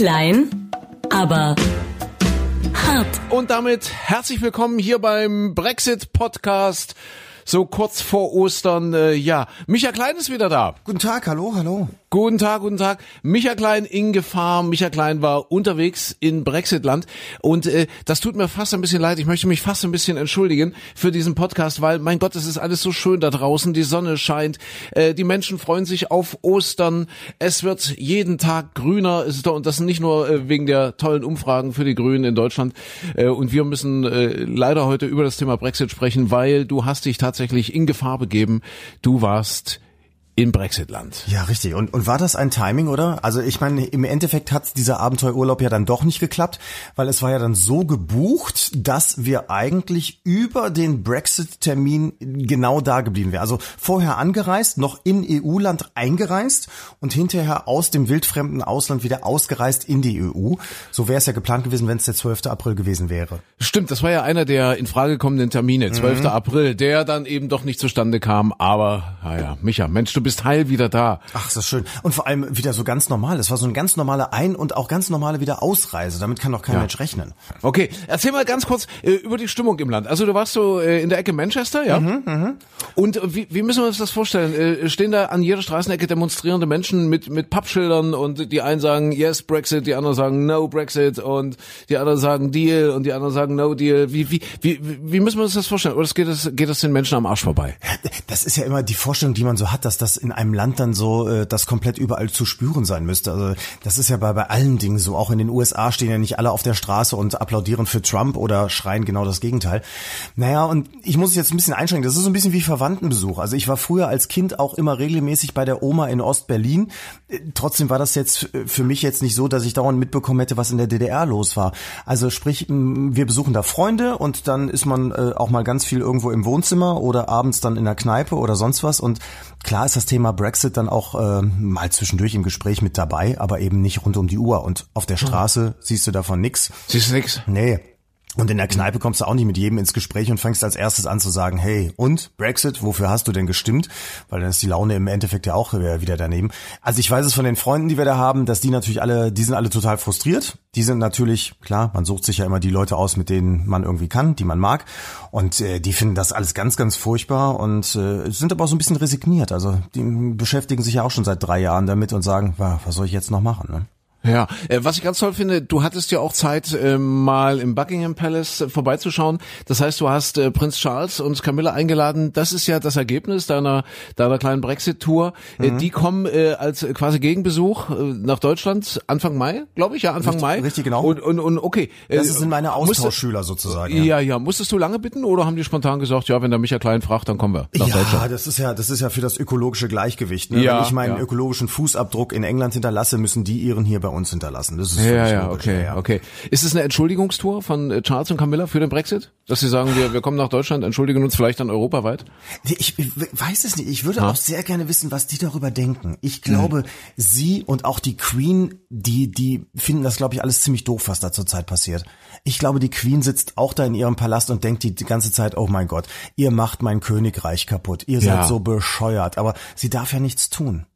Klein, aber hart. Und damit herzlich willkommen hier beim Brexit Podcast. So kurz vor Ostern, äh, ja. Micha Klein ist wieder da. Guten Tag, hallo, hallo. Guten Tag, guten Tag. Micha Klein in Gefahr. Micha Klein war unterwegs in Brexitland und äh, das tut mir fast ein bisschen leid. Ich möchte mich fast ein bisschen entschuldigen für diesen Podcast, weil mein Gott, es ist alles so schön da draußen. Die Sonne scheint, äh, die Menschen freuen sich auf Ostern. Es wird jeden Tag grüner. Es ist doch, und das nicht nur äh, wegen der tollen Umfragen für die Grünen in Deutschland. Äh, und wir müssen äh, leider heute über das Thema Brexit sprechen, weil du hast dich tatsächlich in Gefahr begeben. Du warst in Brexitland. Ja, richtig. Und, und war das ein Timing, oder? Also ich meine, im Endeffekt hat dieser Abenteuerurlaub ja dann doch nicht geklappt, weil es war ja dann so gebucht, dass wir eigentlich über den Brexit-Termin genau da geblieben wären. Also vorher angereist, noch in EU-Land eingereist und hinterher aus dem wildfremden Ausland wieder ausgereist in die EU. So wäre es ja geplant gewesen, wenn es der 12. April gewesen wäre. Stimmt, das war ja einer der in Frage kommenden Termine, 12. Mhm. April, der dann eben doch nicht zustande kam. Aber, naja, Micha, Mensch, du bist bist heil wieder da. Ach, ist das schön. Und vor allem wieder so ganz normal. Es war so eine ganz normale Ein- und auch ganz normale wieder Ausreise. Damit kann doch kein ja. Mensch rechnen. Okay, erzähl mal ganz kurz äh, über die Stimmung im Land. Also du warst so äh, in der Ecke Manchester, ja? Mhm, mh. Und äh, wie, wie müssen wir uns das vorstellen? Äh, stehen da an jeder Straßenecke demonstrierende Menschen mit, mit Pappschildern und die einen sagen Yes Brexit, die anderen sagen No Brexit und die anderen sagen Deal und die anderen sagen No Deal. Wie, wie, wie, wie müssen wir uns das vorstellen? Oder geht das, geht das den Menschen am Arsch vorbei? Das ist ja immer die Vorstellung, die man so hat, dass das in einem Land dann so, äh, das komplett überall zu spüren sein müsste. Also das ist ja bei, bei allen Dingen so. Auch in den USA stehen ja nicht alle auf der Straße und applaudieren für Trump oder schreien genau das Gegenteil. Naja, und ich muss es jetzt ein bisschen einschränken. Das ist so ein bisschen wie Verwandtenbesuch. Also ich war früher als Kind auch immer regelmäßig bei der Oma in Ostberlin. Äh, trotzdem war das jetzt für mich jetzt nicht so, dass ich dauernd mitbekommen hätte, was in der DDR los war. Also sprich, wir besuchen da Freunde und dann ist man äh, auch mal ganz viel irgendwo im Wohnzimmer oder abends dann in der Kneipe oder sonst was. Und klar ist das Thema Brexit dann auch äh, mal zwischendurch im Gespräch mit dabei, aber eben nicht rund um die Uhr. Und auf der Straße mhm. siehst du davon nix. Siehst du nix? Nee. Und in der Kneipe kommst du auch nicht mit jedem ins Gespräch und fängst als erstes an zu sagen, hey, und Brexit, wofür hast du denn gestimmt? Weil dann ist die Laune im Endeffekt ja auch wieder daneben. Also ich weiß es von den Freunden, die wir da haben, dass die natürlich alle, die sind alle total frustriert. Die sind natürlich, klar, man sucht sich ja immer die Leute aus, mit denen man irgendwie kann, die man mag. Und äh, die finden das alles ganz, ganz furchtbar und äh, sind aber auch so ein bisschen resigniert. Also die beschäftigen sich ja auch schon seit drei Jahren damit und sagen, was soll ich jetzt noch machen? Ne? Ja, äh, was ich ganz toll finde, du hattest ja auch Zeit, äh, mal im Buckingham Palace äh, vorbeizuschauen. Das heißt, du hast äh, Prinz Charles und Camilla eingeladen. Das ist ja das Ergebnis deiner deiner kleinen Brexit-Tour. Mhm. die kommen als quasi Gegenbesuch nach Deutschland Anfang Mai, glaube ich, ja Anfang richtig, Mai. Richtig genau. Und und, und okay. Das sind meine Austauschschüler sozusagen. Ja. ja, ja. Musstest du lange bitten oder haben die spontan gesagt, ja, wenn der Micha Klein fragt, dann kommen wir nach ja, Deutschland? Ja, das ist ja das ist ja für das ökologische Gleichgewicht. Ne? Ja, wenn ich meinen ja. ökologischen Fußabdruck in England hinterlasse, müssen die ihren hier bei uns hinterlassen. Das ist ja, ja, logisch, okay, ja. okay. Ist es eine Entschuldigungstour von äh, Charles und Camilla für den Brexit? Dass sie sagen, wir, wir kommen nach Deutschland, entschuldigen uns vielleicht dann europaweit? Ich, ich weiß es nicht. Ich würde ha? auch sehr gerne wissen, was die darüber denken. Ich glaube, hm. sie und auch die Queen, die, die finden das, glaube ich, alles ziemlich doof, was da zurzeit passiert. Ich glaube, die Queen sitzt auch da in ihrem Palast und denkt die, die ganze Zeit, oh mein Gott, ihr macht mein Königreich kaputt. Ihr seid ja. so bescheuert. Aber sie darf ja nichts tun.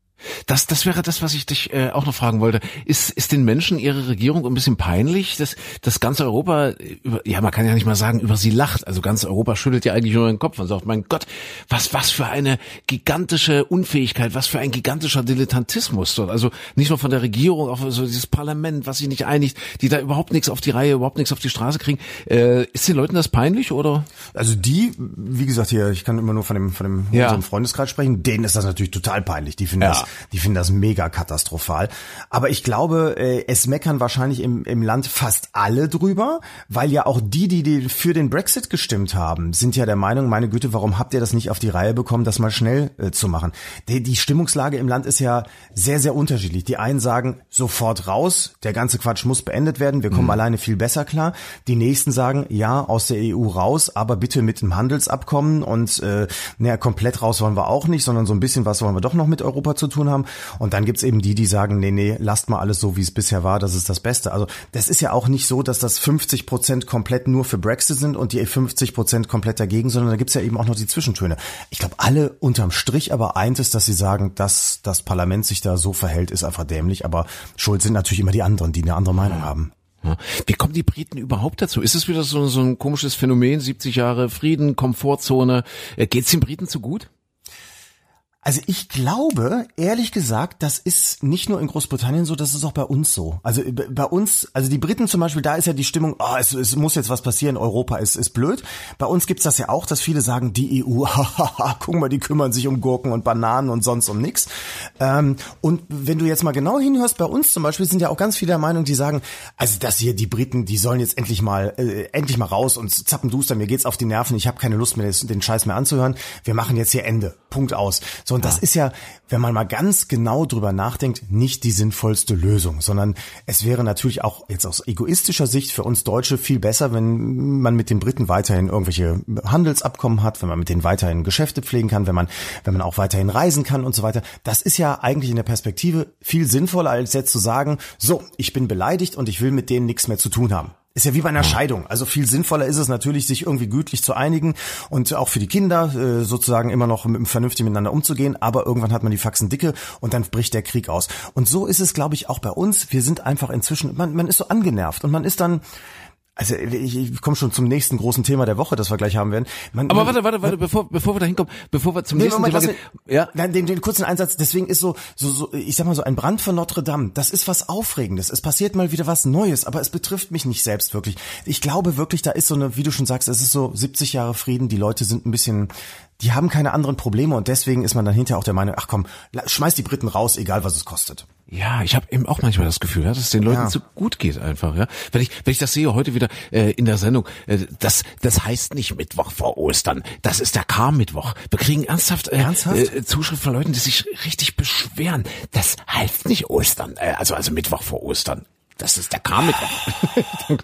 Das, das wäre das, was ich dich äh, auch noch fragen wollte. Ist, ist den Menschen ihre Regierung ein bisschen peinlich, dass, dass ganz Europa, über, ja, man kann ja nicht mal sagen, über sie lacht. Also ganz Europa schüttelt ja eigentlich nur den Kopf und sagt, mein Gott, was, was für eine gigantische Unfähigkeit, was für ein gigantischer Dilettantismus dort. Also nicht nur von der Regierung, auch so dieses Parlament, was sich nicht einigt, die da überhaupt nichts auf die Reihe, überhaupt nichts auf die Straße kriegen. Äh, ist den Leuten das peinlich oder? Also die, wie gesagt hier, ich kann immer nur von dem, von dem ja. unserem Freundeskreis sprechen, denen ist das natürlich total peinlich. Die finden ja. das die finden das mega katastrophal. Aber ich glaube, äh, es meckern wahrscheinlich im, im Land fast alle drüber, weil ja auch die, die, die für den Brexit gestimmt haben, sind ja der Meinung, meine Güte, warum habt ihr das nicht auf die Reihe bekommen, das mal schnell äh, zu machen? Die, die Stimmungslage im Land ist ja sehr, sehr unterschiedlich. Die einen sagen, sofort raus, der ganze Quatsch muss beendet werden, wir kommen mhm. alleine viel besser klar. Die nächsten sagen, ja, aus der EU raus, aber bitte mit einem Handelsabkommen und äh, naja, komplett raus wollen wir auch nicht, sondern so ein bisschen was wollen wir doch noch mit Europa zu tun tun haben. Und dann gibt's eben die, die sagen, nee, nee, lasst mal alles so, wie es bisher war, das ist das Beste. Also das ist ja auch nicht so, dass das 50 Prozent komplett nur für Brexit sind und die 50 Prozent komplett dagegen, sondern da gibt's ja eben auch noch die Zwischentöne. Ich glaube, alle unterm Strich aber eint es, dass sie sagen, dass das Parlament sich da so verhält, ist einfach dämlich. Aber schuld sind natürlich immer die anderen, die eine andere Meinung haben. Wie kommen die Briten überhaupt dazu? Ist es wieder so, so ein komisches Phänomen, 70 Jahre Frieden, Komfortzone? Äh, geht's den Briten zu gut? Also ich glaube, ehrlich gesagt, das ist nicht nur in Großbritannien so, das ist auch bei uns so. Also bei uns, also die Briten zum Beispiel, da ist ja die Stimmung, oh, es, es muss jetzt was passieren, Europa ist, ist blöd. Bei uns gibt's das ja auch, dass viele sagen, die EU, hahaha, guck mal, die kümmern sich um Gurken und Bananen und sonst um nix. Ähm, und wenn du jetzt mal genau hinhörst, bei uns zum Beispiel sind ja auch ganz viele der Meinung, die sagen, also das hier, die Briten, die sollen jetzt endlich mal, äh, endlich mal raus und zappen duster, mir geht's auf die Nerven, ich habe keine Lust mehr, den Scheiß mehr anzuhören. Wir machen jetzt hier Ende. Punkt aus. So, und das ist ja, wenn man mal ganz genau drüber nachdenkt, nicht die sinnvollste Lösung, sondern es wäre natürlich auch jetzt aus egoistischer Sicht für uns Deutsche viel besser, wenn man mit den Briten weiterhin irgendwelche Handelsabkommen hat, wenn man mit denen weiterhin Geschäfte pflegen kann, wenn man, wenn man auch weiterhin reisen kann und so weiter. Das ist ja eigentlich in der Perspektive viel sinnvoller, als jetzt zu sagen, so, ich bin beleidigt und ich will mit denen nichts mehr zu tun haben. Ist ja wie bei einer Scheidung. Also viel sinnvoller ist es natürlich, sich irgendwie gütlich zu einigen und auch für die Kinder äh, sozusagen immer noch mit, vernünftig miteinander umzugehen. Aber irgendwann hat man die Faxen dicke und dann bricht der Krieg aus. Und so ist es, glaube ich, auch bei uns. Wir sind einfach inzwischen, man, man ist so angenervt und man ist dann, also ich, ich komme schon zum nächsten großen Thema der Woche, das wir gleich haben werden. Man, Aber warte, warte, warte, bevor, bevor wir da hinkommen, bevor wir zum nee, nächsten Moment, Thema gehen. Ja. Nein, den, den kurzen Einsatz, deswegen ist so, so, so, ich sag mal so, ein Brand von Notre Dame, das ist was Aufregendes. Es passiert mal wieder was Neues, aber es betrifft mich nicht selbst wirklich. Ich glaube wirklich, da ist so eine, wie du schon sagst, es ist so 70 Jahre Frieden, die Leute sind ein bisschen, die haben keine anderen Probleme und deswegen ist man dann hinterher auch der Meinung, ach komm, schmeiß die Briten raus, egal was es kostet. Ja, ich habe eben auch manchmal das Gefühl, ja, dass es den Leuten ja. zu gut geht einfach. Ja, wenn ich wenn ich das sehe heute wieder äh, in der Sendung, äh, das das heißt nicht Mittwoch vor Ostern, das ist der Kar-Mittwoch. Wir kriegen ernsthaft, äh, ernsthaft? Äh, Zuschrift von Leuten, die sich richtig beschweren. Das heißt nicht Ostern, äh, also also Mittwoch vor Ostern. Das ist der Karmiker.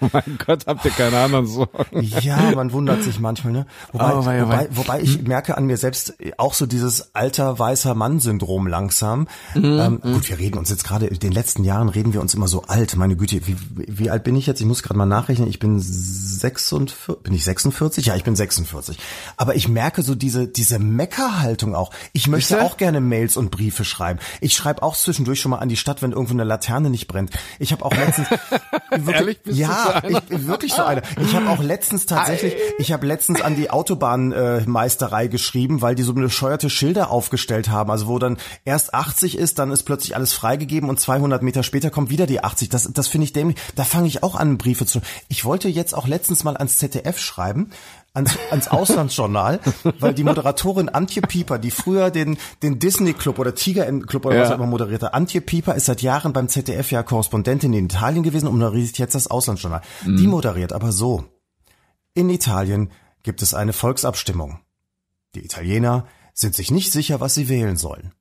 mein Gott, habt ihr keine anderen Sorgen. Ja, man wundert sich manchmal, ne? Wobei, oh, wei, wobei, wobei ich merke an mir selbst auch so dieses alter weißer Mann-Syndrom langsam. Mhm, ähm, mhm. gut, wir reden uns jetzt gerade, in den letzten Jahren reden wir uns immer so alt. Meine Güte, wie, wie alt bin ich jetzt? Ich muss gerade mal nachrechnen. Ich bin 46, bin ich 46? Ja, ich bin 46. Aber ich merke so diese, diese Meckerhaltung auch. Ich möchte Bitte? auch gerne Mails und Briefe schreiben. Ich schreibe auch zwischendurch schon mal an die Stadt, wenn irgendwo eine Laterne nicht brennt. Ich habe auch letztens wirklich, ja, so ich, wirklich so eine. Ich habe auch letztens tatsächlich, ich habe letztens an die Autobahnmeisterei äh, geschrieben, weil die so bescheuerte Schilder aufgestellt haben, also wo dann erst 80 ist, dann ist plötzlich alles freigegeben und 200 Meter später kommt wieder die 80. Das, das finde ich dämlich. Da fange ich auch an, Briefe zu. Ich wollte jetzt auch letztens mal ans ZDF schreiben, ans, ans Auslandsjournal, weil die Moderatorin Antje Pieper, die früher den, den Disney Club oder Tiger Club oder ja. was auch immer moderierte, Antje Pieper ist seit Jahren beim ZDF ja Korrespondentin in Italien gewesen und moderiert jetzt das Auslandsjournal. Mhm. Die moderiert aber so. In Italien gibt es eine Volksabstimmung. Die Italiener sind sich nicht sicher, was sie wählen sollen.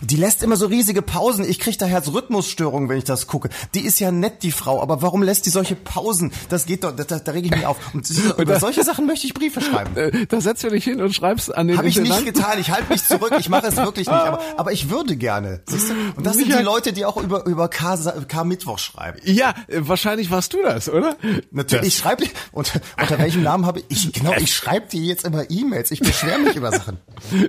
Und die lässt immer so riesige Pausen. Ich krieg da Herzrhythmusstörungen, wenn ich das gucke. Die ist ja nett, die Frau, aber warum lässt die solche Pausen? Das geht doch, da, da reg ich mich auf. Und, und über solche Sachen möchte ich Briefe schreiben. Äh, da setzt du dich hin und schreibst an den Habe ich nicht getan. Ich halte mich zurück. Ich mache es wirklich nicht. Aber, aber ich würde gerne. Siehst du? Und das sind die Leute, die auch über über K, K Mittwoch schreiben. Ja, äh, wahrscheinlich warst du das, oder? Natürlich. Ich schreibe unter, unter welchem Namen habe ich? Genau, ich schreibe dir jetzt immer E-Mails. Ich beschwere mich über Sachen.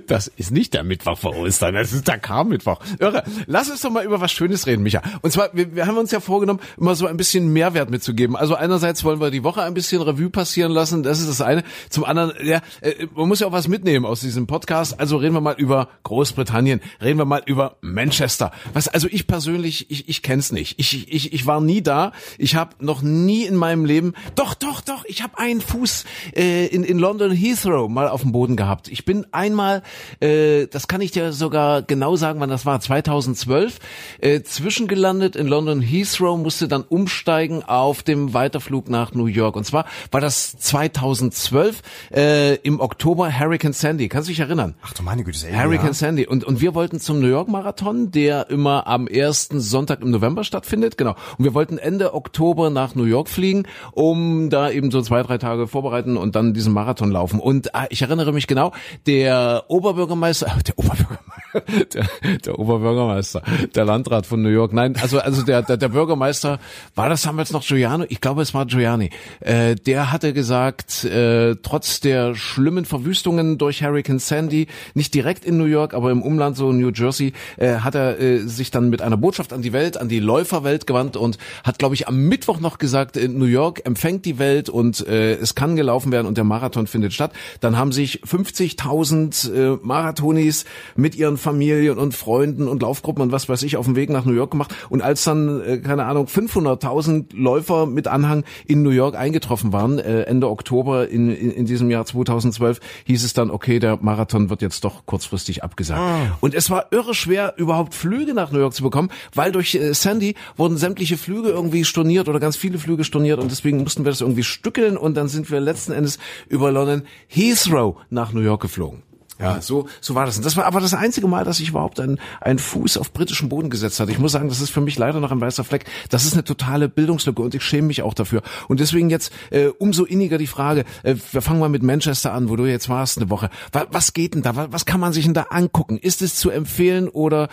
Das ist nicht der Mittwoch vor Ostern. Das ist der K Mittwoch. Irre. Lass uns doch mal über was Schönes reden, Micha. Und zwar, wir, wir haben uns ja vorgenommen, immer so ein bisschen Mehrwert mitzugeben. Also einerseits wollen wir die Woche ein bisschen Revue passieren lassen, das ist das eine. Zum anderen, ja, äh, man muss ja auch was mitnehmen aus diesem Podcast. Also reden wir mal über Großbritannien, reden wir mal über Manchester. Was, also ich persönlich, ich, ich kenn's nicht. Ich, ich, ich war nie da. Ich habe noch nie in meinem Leben, doch, doch, doch, ich habe einen Fuß äh, in, in London Heathrow mal auf dem Boden gehabt. Ich bin einmal, äh, das kann ich dir sogar genau sagen, wann das war, 2012, äh, zwischengelandet in London Heathrow, musste dann umsteigen auf dem Weiterflug nach New York. Und zwar war das 2012 äh, im Oktober Hurricane Sandy. Kannst du dich erinnern? Ach du meine Güte, Hurricane ja. Sandy. Und, und wir wollten zum New York Marathon, der immer am ersten Sonntag im November stattfindet. Genau. Und wir wollten Ende Oktober nach New York fliegen, um da eben so zwei, drei Tage vorbereiten und dann diesen Marathon laufen. Und äh, ich erinnere mich genau, der Oberbürgermeister, der Oberbürgermeister, der, der Oberbürgermeister, der Landrat von New York. Nein, also also der der, der Bürgermeister war das damals noch Giuliani? Ich glaube, es war Giuliani. Äh, der hatte gesagt, äh, trotz der schlimmen Verwüstungen durch Hurricane Sandy, nicht direkt in New York, aber im Umland so New Jersey, äh, hat er äh, sich dann mit einer Botschaft an die Welt, an die Läuferwelt gewandt und hat, glaube ich, am Mittwoch noch gesagt, New York empfängt die Welt und äh, es kann gelaufen werden und der Marathon findet statt. Dann haben sich 50.000 äh, Marathonis mit ihren Familien und Freunden und Laufgruppen und was weiß ich auf dem Weg nach New York gemacht. Und als dann, äh, keine Ahnung, 500.000 Läufer mit Anhang in New York eingetroffen waren, äh, Ende Oktober in, in, in diesem Jahr 2012, hieß es dann, okay, der Marathon wird jetzt doch kurzfristig abgesagt. Ah. Und es war irre schwer, überhaupt Flüge nach New York zu bekommen, weil durch äh, Sandy wurden sämtliche Flüge irgendwie storniert oder ganz viele Flüge storniert und deswegen mussten wir das irgendwie stückeln und dann sind wir letzten Endes über London Heathrow nach New York geflogen. Ja, so, so war das. Und das war aber das einzige Mal, dass ich überhaupt einen, einen Fuß auf britischem Boden gesetzt hatte. Ich muss sagen, das ist für mich leider noch ein weißer Fleck. Das ist eine totale Bildungslücke und ich schäme mich auch dafür. Und deswegen jetzt äh, umso inniger die Frage, äh, wir fangen mal mit Manchester an, wo du jetzt warst eine Woche. Was, was geht denn da? Was, was kann man sich denn da angucken? Ist es zu empfehlen oder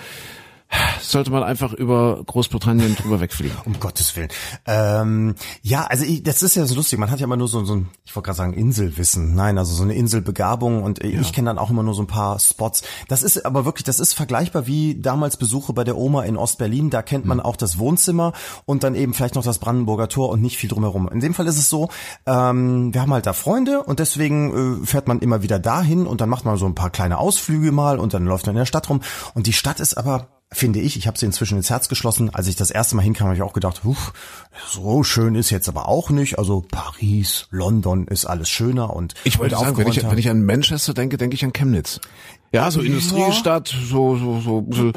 sollte man einfach über Großbritannien drüber wegfliegen. Um Gottes Willen. Ähm, ja, also ich, das ist ja so lustig. Man hat ja immer nur so, so ein, ich wollte gerade sagen Inselwissen. Nein, also so eine Inselbegabung und ja. ich kenne dann auch immer nur so ein paar Spots. Das ist aber wirklich, das ist vergleichbar wie damals Besuche bei der Oma in Ostberlin. Da kennt man hm. auch das Wohnzimmer und dann eben vielleicht noch das Brandenburger Tor und nicht viel drumherum. In dem Fall ist es so, ähm, wir haben halt da Freunde und deswegen äh, fährt man immer wieder dahin und dann macht man so ein paar kleine Ausflüge mal und dann läuft man in der Stadt rum. Und die Stadt ist aber finde ich, ich habe sie inzwischen ins Herz geschlossen. Als ich das erste Mal hinkam, habe ich auch gedacht, Huch, so schön ist jetzt aber auch nicht. Also Paris, London ist alles schöner und ich wollte sagen, wenn ich, wenn ich an Manchester denke, denke ich an Chemnitz. Ja, so Industriestadt, so, so, so, so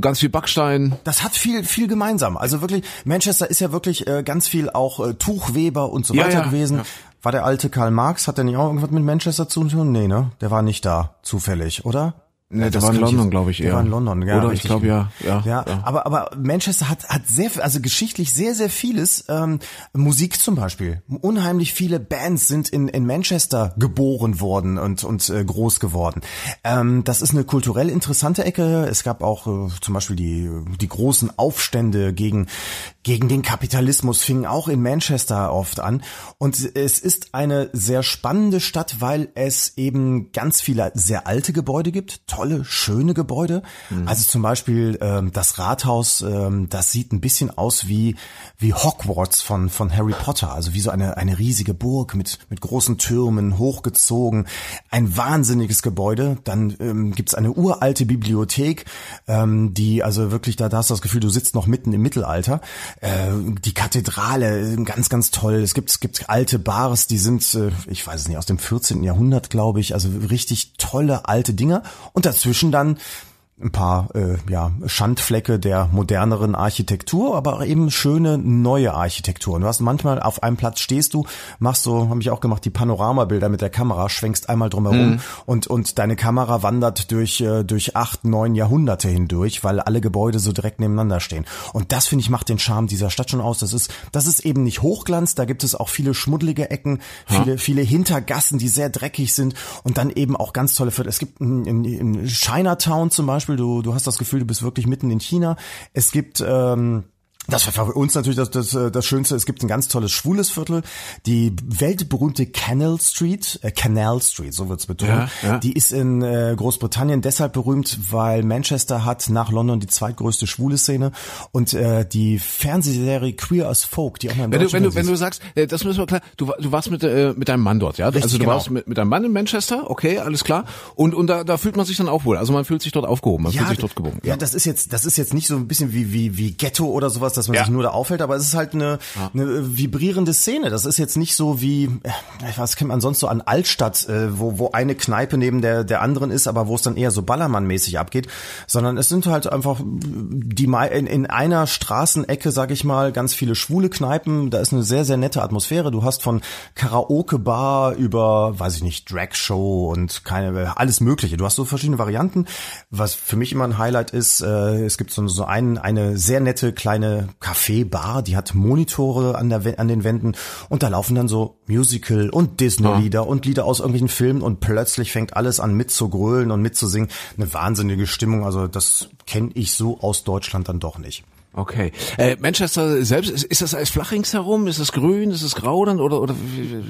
ganz viel Backstein. Das hat viel, viel gemeinsam. Also wirklich, Manchester ist ja wirklich äh, ganz viel auch äh, Tuchweber und so ja, weiter ja, gewesen. Ja. War der alte Karl Marx, hat der nicht auch irgendwas mit Manchester zu tun? Nee, ne? Der war nicht da, zufällig, oder? Nee, der war in London, glaube ich, eher. Der war in London, ja. Oder ich glaube ja, ja, ja. Ja, aber aber Manchester hat hat sehr, also geschichtlich sehr sehr vieles. Ähm, Musik zum Beispiel, unheimlich viele Bands sind in in Manchester geboren worden und und äh, groß geworden. Ähm, das ist eine kulturell interessante Ecke. Es gab auch äh, zum Beispiel die die großen Aufstände gegen gegen den Kapitalismus fingen auch in Manchester oft an. Und es ist eine sehr spannende Stadt, weil es eben ganz viele sehr alte Gebäude gibt, tolle, schöne Gebäude. Mhm. Also zum Beispiel ähm, das Rathaus, ähm, das sieht ein bisschen aus wie, wie Hogwarts von, von Harry Potter. Also wie so eine, eine riesige Burg mit, mit großen Türmen, hochgezogen. Ein wahnsinniges Gebäude. Dann ähm, gibt's eine uralte Bibliothek, ähm, die also wirklich, da, da hast du das Gefühl, du sitzt noch mitten im Mittelalter. Äh, die Kathedrale, ganz, ganz toll. Es gibt, es gibt alte Bars, die sind, äh, ich weiß es nicht, aus dem 14. Jahrhundert, glaube ich. Also richtig tolle alte Dinger. Und dazwischen dann ein paar äh, ja, Schandflecke der moderneren Architektur, aber eben schöne neue Architektur. du hast manchmal auf einem Platz stehst du, machst so, habe ich auch gemacht, die Panoramabilder mit der Kamera, schwenkst einmal drumherum mhm. und und deine Kamera wandert durch äh, durch acht, neun Jahrhunderte hindurch, weil alle Gebäude so direkt nebeneinander stehen. Und das finde ich macht den Charme dieser Stadt schon aus. Das ist das ist eben nicht Hochglanz, da gibt es auch viele schmuddelige Ecken, viele ja. viele Hintergassen, die sehr dreckig sind und dann eben auch ganz tolle Viertel. Es gibt in, in, in Chinatown zum Beispiel Beispiel, du, du hast das Gefühl, du bist wirklich mitten in China. Es gibt ähm, das war für uns natürlich das, das, äh, das Schönste. Es gibt ein ganz tolles schwules Viertel, die weltberühmte Canal Street, äh, Canal Street, so wird's betont. Ja, ja. Die ist in äh, Großbritannien deshalb berühmt, weil Manchester hat nach London die zweitgrößte schwule Szene und äh, die Fernsehserie Queer as Folk, die auch mal im wenn du, wenn du, wenn du sagst, äh, das müssen wir klar, du, du warst mit äh, mit deinem Mann dort, ja? Richtig, also du genau. warst mit, mit deinem Mann in Manchester, okay, alles klar. Und und da, da fühlt man sich dann auch wohl. Also man fühlt sich dort aufgehoben, man ja, fühlt sich dort geborgen. Ja. ja, das ist jetzt das ist jetzt nicht so ein bisschen wie wie wie Ghetto oder sowas dass man ja. sich nur da aufhält, aber es ist halt eine, ja. eine vibrierende Szene. Das ist jetzt nicht so wie, äh, was kennt man sonst so an Altstadt, äh, wo, wo eine Kneipe neben der, der anderen ist, aber wo es dann eher so Ballermann-mäßig abgeht, sondern es sind halt einfach die in, in einer Straßenecke, sag ich mal, ganz viele schwule Kneipen. Da ist eine sehr, sehr nette Atmosphäre. Du hast von Karaoke-Bar über, weiß ich nicht, Drag-Show und keine, alles Mögliche. Du hast so verschiedene Varianten. Was für mich immer ein Highlight ist, äh, es gibt so, so einen, eine sehr nette kleine kleine Café-Bar, die hat Monitore an, der, an den Wänden und da laufen dann so Musical und Disney-Lieder Ah. und Lieder aus irgendwelchen Filmen und plötzlich fängt alles an mitzugrölen und mitzusingen. Eine wahnsinnige Stimmung, also das kenne ich so aus Deutschland dann doch nicht. Okay. Äh, Manchester selbst, ist, ist das alles flach ringsherum? Ist es grün? Ist es grau dann? Oder, oder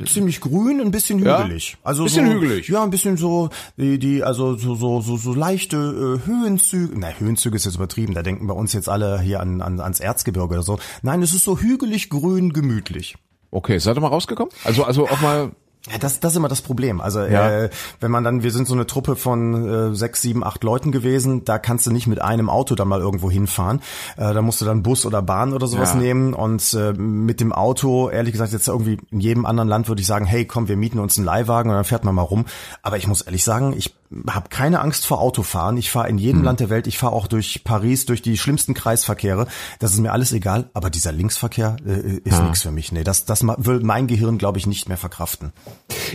ziemlich grün, ein bisschen Ja? hügelig. Also Bisschen so, hügelig. Ja, ein bisschen so die, die also so so so, so leichte äh, Höhenzüge. Na, Höhenzüge ist jetzt übertrieben. Da denken bei uns jetzt alle hier an, an ans Erzgebirge oder so. Nein, es ist so hügelig, grün, gemütlich. okay, seid ihr mal rausgekommen? Also, also auch mal. Ja, das, das ist immer das Problem. Also Ja. äh, wenn man dann, wir sind so eine Truppe von äh, sechs, sieben, acht Leuten gewesen, da kannst du nicht mit einem Auto dann mal irgendwo hinfahren. Äh, da musst du dann Bus oder Bahn oder sowas Ja. nehmen. Und äh, mit dem Auto, ehrlich gesagt, jetzt irgendwie in jedem anderen Land würde ich sagen, hey, komm, wir mieten uns einen Leihwagen und dann fährt man mal rum. Aber ich muss ehrlich sagen, ich habe keine Angst vor Autofahren. Ich fahre in jedem Land der Welt. Ich fahre auch durch Paris, durch die schlimmsten Kreisverkehre. Das ist mir alles egal. Aber dieser Linksverkehr äh, ist nichts für mich. Nee, das, das will mein Gehirn, glaube ich, nicht mehr verkraften.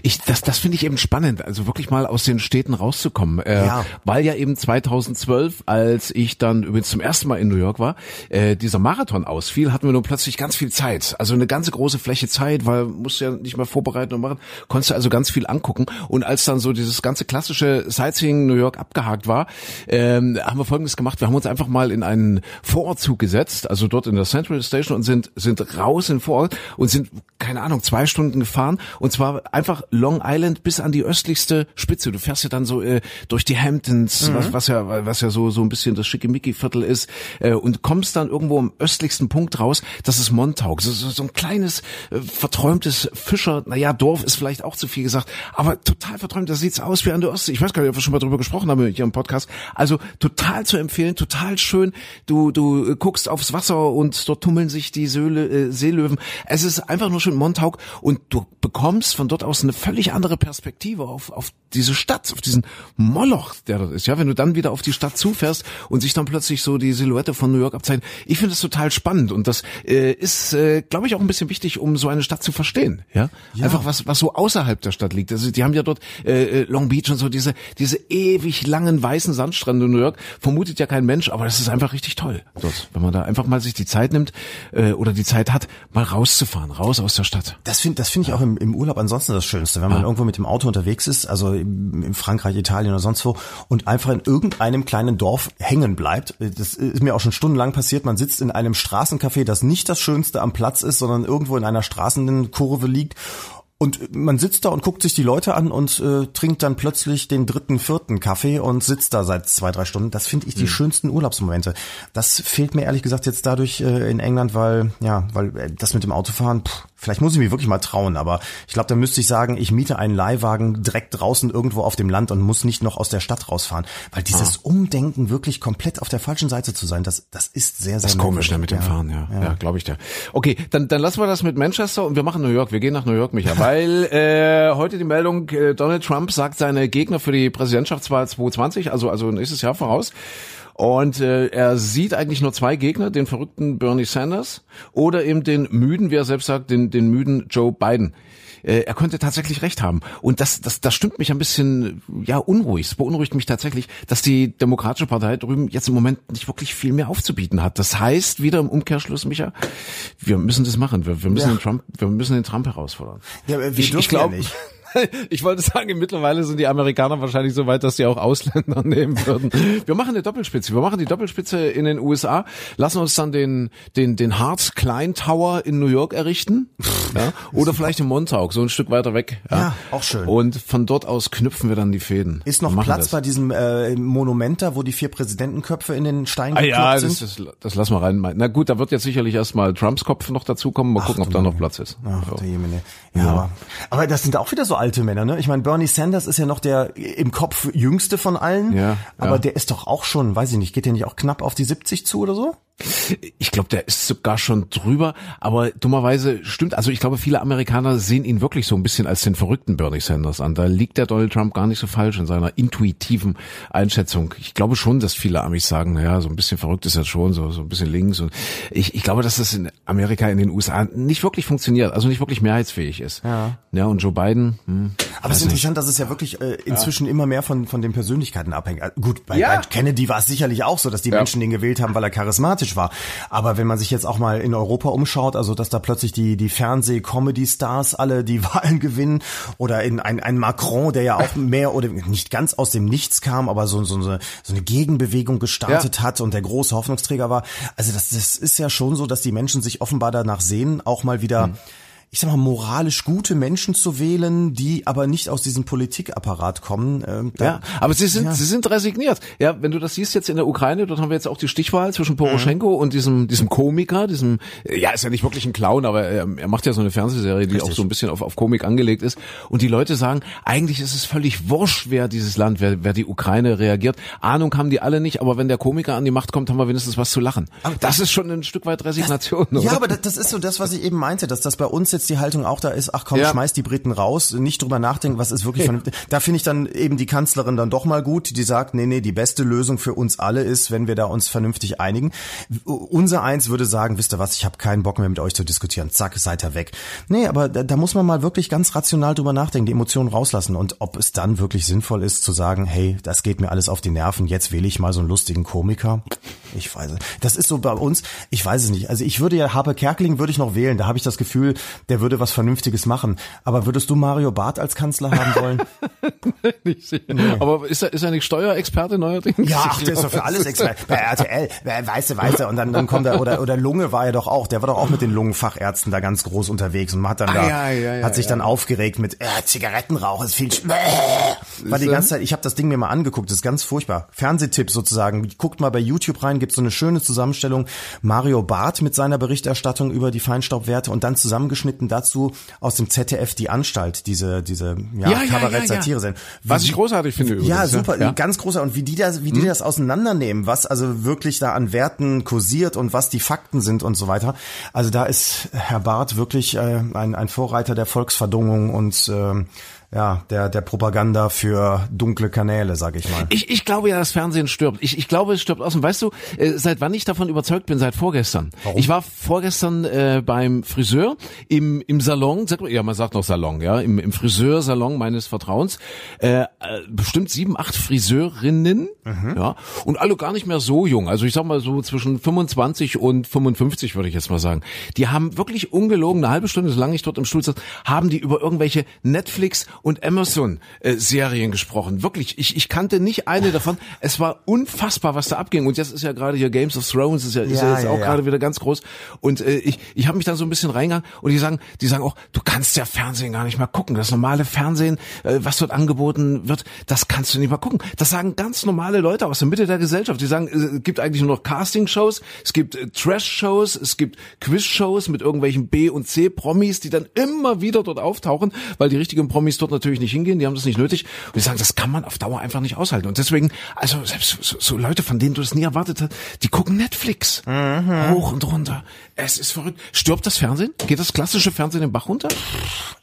Ich, das, das finde ich eben spannend, also wirklich mal aus den Städten rauszukommen. Äh, Ja. Weil ja eben 2012, als ich dann übrigens zum ersten Mal in New York war, äh, dieser Marathon ausfiel, hatten wir nun plötzlich ganz viel Zeit. Also eine ganze große Fläche Zeit, weil musst ja nicht mehr vorbereiten und machen, konntest du also ganz viel angucken. Und als dann so dieses ganze klassische Sightseeing New York abgehakt war, ähm, haben wir Folgendes gemacht. Wir haben uns einfach mal in einen Vorortzug gesetzt, also dort in der Central Station und sind, sind raus in Vorort und sind, keine Ahnung, zwei Stunden gefahren und zwar einfach Long Island bis an die östlichste Spitze. Du fährst ja dann so äh, durch die Hamptons, was, was ja, was ja so, so ein bisschen das Schickimicki-Viertel ist äh, und kommst dann irgendwo am östlichsten Punkt raus. Das ist Montauk. So, so, so ein kleines, äh, verträumtes Fischer, naja, Dorf ist vielleicht auch zu viel gesagt, aber total verträumt. Da sieht's aus wie an der Ostsee. Ich weiß gar nicht, ob wir schon mal drüber gesprochen haben hier im Podcast. Also total zu empfehlen, total schön. Du, du guckst aufs Wasser und dort tummeln sich die Söhle, äh, Seelöwen. Es ist einfach nur schön Montauk und du bekommst von dort aus eine völlig andere Perspektive auf, auf diese Stadt, auf diesen Moloch, der dort ist. Ja, wenn du dann wieder auf die Stadt zufährst und sich dann plötzlich so die Silhouette von New York abzeichnet. Ich finde das total spannend und das äh, ist, äh, glaube ich, auch ein bisschen wichtig, um so eine Stadt zu verstehen. Ja, einfach was, was so außerhalb der Stadt liegt. Also die haben ja dort äh, äh, Long Beach und so diese diese ewig langen weißen Sandstrände in New York. Vermutet ja kein Mensch, aber das ist einfach richtig toll dort, wenn man da einfach mal sich die Zeit nimmt äh, oder die Zeit hat, mal rauszufahren, raus aus der Stadt. Das finde das finde ich auch im, im Urlaub ansonsten das Schönste, wenn man irgendwo mit dem Auto unterwegs ist, also in in Frankreich, Italien oder sonst wo, und einfach in irgendeinem kleinen Dorf hängen bleibt. Das ist mir auch schon stundenlang passiert. Man sitzt in einem Straßencafé, das nicht das Schönste am Platz ist, sondern irgendwo in einer Straßenkurve liegt. Und man sitzt da und guckt sich die Leute an und äh, trinkt dann plötzlich den dritten, vierten Kaffee und sitzt da seit zwei, drei Stunden. Das finde ich die schönsten Urlaubsmomente. Das fehlt mir ehrlich gesagt jetzt dadurch äh, in England, weil ja, weil äh, das mit dem Autofahren, pff, vielleicht muss ich mich wirklich mal trauen, aber ich glaube, da müsste ich sagen, ich miete einen Leihwagen direkt draußen irgendwo auf dem Land und muss nicht noch aus der Stadt rausfahren, weil dieses Umdenken wirklich komplett auf der falschen Seite zu sein, das das ist sehr sehr Das ist komisch, ne, mit dem merkwürdig. Fahren, ja. Ja, glaube ich dir. Okay, dann, dann lassen wir das mit Manchester und wir machen New York. Wir gehen nach New York, Micha. Weil äh, heute die Meldung, äh, Donald Trump sagt seine Gegner für die Präsidentschaftswahl 2020, also, also nächstes Jahr voraus. Und äh, er sieht eigentlich nur zwei Gegner, den verrückten Bernie Sanders oder eben den müden, wie er selbst sagt, den, den müden Joe Biden. Äh, er könnte tatsächlich recht haben. Und das, das, das stimmt mich ein bisschen, ja, unruhig. Es beunruhigt mich tatsächlich, dass die Demokratische Partei drüben jetzt im Moment nicht wirklich viel mehr aufzubieten hat. Das heißt, wieder im Umkehrschluss, Micha, wir müssen das machen. Wir, wir müssen Ja. den Trump, wir müssen den Trump herausfordern. Ja, wir ich, dürfen ich glaube, ja nicht. ich wollte sagen, mittlerweile sind die Amerikaner wahrscheinlich so weit, dass sie auch Ausländer nehmen würden. Wir machen eine Doppelspitze. Wir machen die Doppelspitze in den USA, lassen uns dann den, den, den Hart Klein Tower in New York errichten. Ja? Oder vielleicht in Montauk, so ein Stück weiter weg. Ja, auch schön. Und von dort aus knüpfen wir dann die Fäden. Ist noch Platz das. bei diesem äh, Monument da, wo die vier Präsidentenköpfe in den Stein Ah ja, sind? das, das, das lassen wir rein. Na gut, da wird jetzt sicherlich erstmal Trumps Kopf noch dazukommen. Mal gucken, ob da noch Platz ist. Ach, Ja. der Jemine. Ja, Aber, aber das sind auch wieder so alte Männer, ne? Ich meine, Bernie Sanders ist ja noch der im Kopf jüngste von allen. Ja, aber ja. der ist doch auch schon, weiß ich nicht, geht der nicht auch knapp auf die 70 zu oder so? Ich glaube, der ist sogar schon drüber, aber dummerweise stimmt, also ich glaube, viele Amerikaner sehen ihn wirklich so ein bisschen als den verrückten Bernie Sanders an. Da liegt der Donald Trump gar nicht so falsch in seiner intuitiven Einschätzung. Ich glaube schon, dass viele Amis sagen, naja, so ein bisschen verrückt ist er schon, so, so ein bisschen links. Und ich, ich glaube, dass das in Amerika, in den USA nicht wirklich funktioniert, also nicht wirklich mehrheitsfähig ist. Ja. Ja, und Joe Biden, hm. Aber es ist interessant, dass es ja wirklich äh, inzwischen ja. immer mehr von, von den Persönlichkeiten abhängt. Äh, gut, bei, ja. bei Kennedy war es sicherlich auch so, dass die ja. Menschen den gewählt haben, weil er charismatisch war. Aber wenn man sich jetzt auch mal in Europa umschaut, also dass da plötzlich die, die Fernseh-Comedy-Stars alle die Wahlen gewinnen oder in ein, ein Macron, der ja auch mehr oder nicht ganz aus dem Nichts kam, aber so, so, so eine Gegenbewegung gestartet hat und der große Hoffnungsträger war. Also das, das ist ja schon so, dass die Menschen sich offenbar danach sehen, auch mal wieder mhm ich sag mal, moralisch gute Menschen zu wählen, die aber nicht aus diesem Politikapparat kommen. Ähm, da, ja, aber sie sind, ja. sie sind resigniert. Ja, wenn du das siehst jetzt in der Ukraine, dort haben wir jetzt auch die Stichwahl zwischen Poroschenko mhm. und diesem, diesem Komiker, diesem, ja, ist ja nicht wirklich ein Clown, aber er, er macht ja so eine Fernsehserie, die Richtig. auch so ein bisschen auf, auf Komik angelegt ist. Und die Leute sagen, eigentlich ist es völlig wurscht, wer dieses Land, wer, wer die Ukraine reagiert. Ahnung haben die alle nicht, aber wenn der Komiker an die Macht kommt, haben wir wenigstens was zu lachen. Aber das, das ist schon ein Stück weit Resignation. Das, ja, aber das, das ist so das, was ich eben meinte, dass das bei uns jetzt jetzt die Haltung auch da ist, ach komm, ja. schmeiß die Briten raus, nicht drüber nachdenken, was ist wirklich vernünftig. Da finde ich dann eben die Kanzlerin dann doch mal gut, die sagt, nee, nee, die beste Lösung für uns alle ist, wenn wir da uns vernünftig einigen. Unser eins würde sagen, wisst ihr was, ich habe keinen Bock mehr mit euch zu diskutieren. Zack, seid ihr weg. Nee, aber da, da muss man mal wirklich ganz rational drüber nachdenken, die Emotionen rauslassen und ob es dann wirklich sinnvoll ist zu sagen, hey, das geht mir alles auf die Nerven, jetzt wähle ich mal so einen lustigen Komiker. Ich weiß es. Das ist so bei uns, ich weiß es nicht. Also ich würde ja Harpe Kerkeling würde ich noch wählen, da habe ich das Gefühl, der würde was Vernünftiges machen. Aber würdest du Mario Barth als Kanzler haben wollen? nicht sicher. Nee. Aber ist er, ist er nicht Steuerexperte neuerdings? Ja, ach, der ist doch für alles Experte. Bei RTL, weißt du, weißt du, und dann, dann kommt er, oder, oder Lunge war er doch auch, der war doch auch mit den Lungenfachärzten da ganz groß unterwegs und hat dann ah, da, ja, ja, ja, hat sich dann aufgeregt mit, äh, Zigarettenrauch ist viel, war die ganze Zeit, ich habe das Ding mir mal angeguckt, das ist ganz furchtbar. Fernsehtipp sozusagen, guckt mal bei YouTube rein, gibt so eine schöne Zusammenstellung, Mario Barth mit seiner Berichterstattung über die Feinstaubwerte und dann zusammengeschnitten Geschichten dazu aus dem ZDF Die Anstalt, diese diese ja, ja Kabarett-Satire sind. Was ich großartig finde übrigens. Ja, super, ja. ganz großer und wie die das wie die mhm. das auseinandernehmen, was also wirklich da an Werten kursiert und was die Fakten sind und so weiter. Also da ist Herr Barth wirklich äh, ein ein Vorreiter der Volksverdungung und äh, ja, der, der Propaganda für dunkle Kanäle, sag ich mal. Ich, ich glaube ja, das Fernsehen stirbt. Ich, ich glaube, es stirbt aus. Und weißt du, äh, seit wann ich davon überzeugt bin? Seit vorgestern. Warum? Ich war vorgestern äh, beim Friseur im, im Salon, ja, man sagt noch Salon, ja, im, im Friseursalon meines Vertrauens. Äh, äh, bestimmt sieben, acht Friseurinnen, mhm. ja, und alle gar nicht mehr so jung. Also ich sag mal so zwischen 25 und 55 würde ich jetzt mal sagen. Die haben wirklich ungelogen eine halbe Stunde, solange ich dort im Stuhl saß, haben die über irgendwelche Netflix und Amazon-Serien äh, gesprochen. Wirklich, ich, ich kannte nicht eine davon. Es war unfassbar, was da abging. Und jetzt ist ja gerade hier Games of Thrones, ist ja, ist ja, ja jetzt auch ja. gerade wieder ganz groß. Und äh, ich, ich habe mich da so ein bisschen reingegangen und die sagen, die sagen auch, du kannst ja Fernsehen gar nicht mal gucken. Das normale Fernsehen, äh, was dort angeboten wird, das kannst du nicht mal gucken. Das sagen ganz normale Leute aus der Mitte der Gesellschaft. Die sagen, es gibt eigentlich nur noch Casting-Shows, es gibt äh, Trash-Shows, es gibt Quiz-Shows mit irgendwelchen B- und C-Promis, die dann immer wieder dort auftauchen, weil die richtigen Promis dort natürlich nicht hingehen, die haben das nicht nötig. Und wir sagen, das kann man auf Dauer einfach nicht aushalten. Und deswegen, also selbst so, so Leute, von denen du es nie erwartet hast, die gucken Netflix. Mhm. Hoch und runter. Es ist verrückt. Stirbt das Fernsehen? Geht das klassische Fernsehen den Bach runter?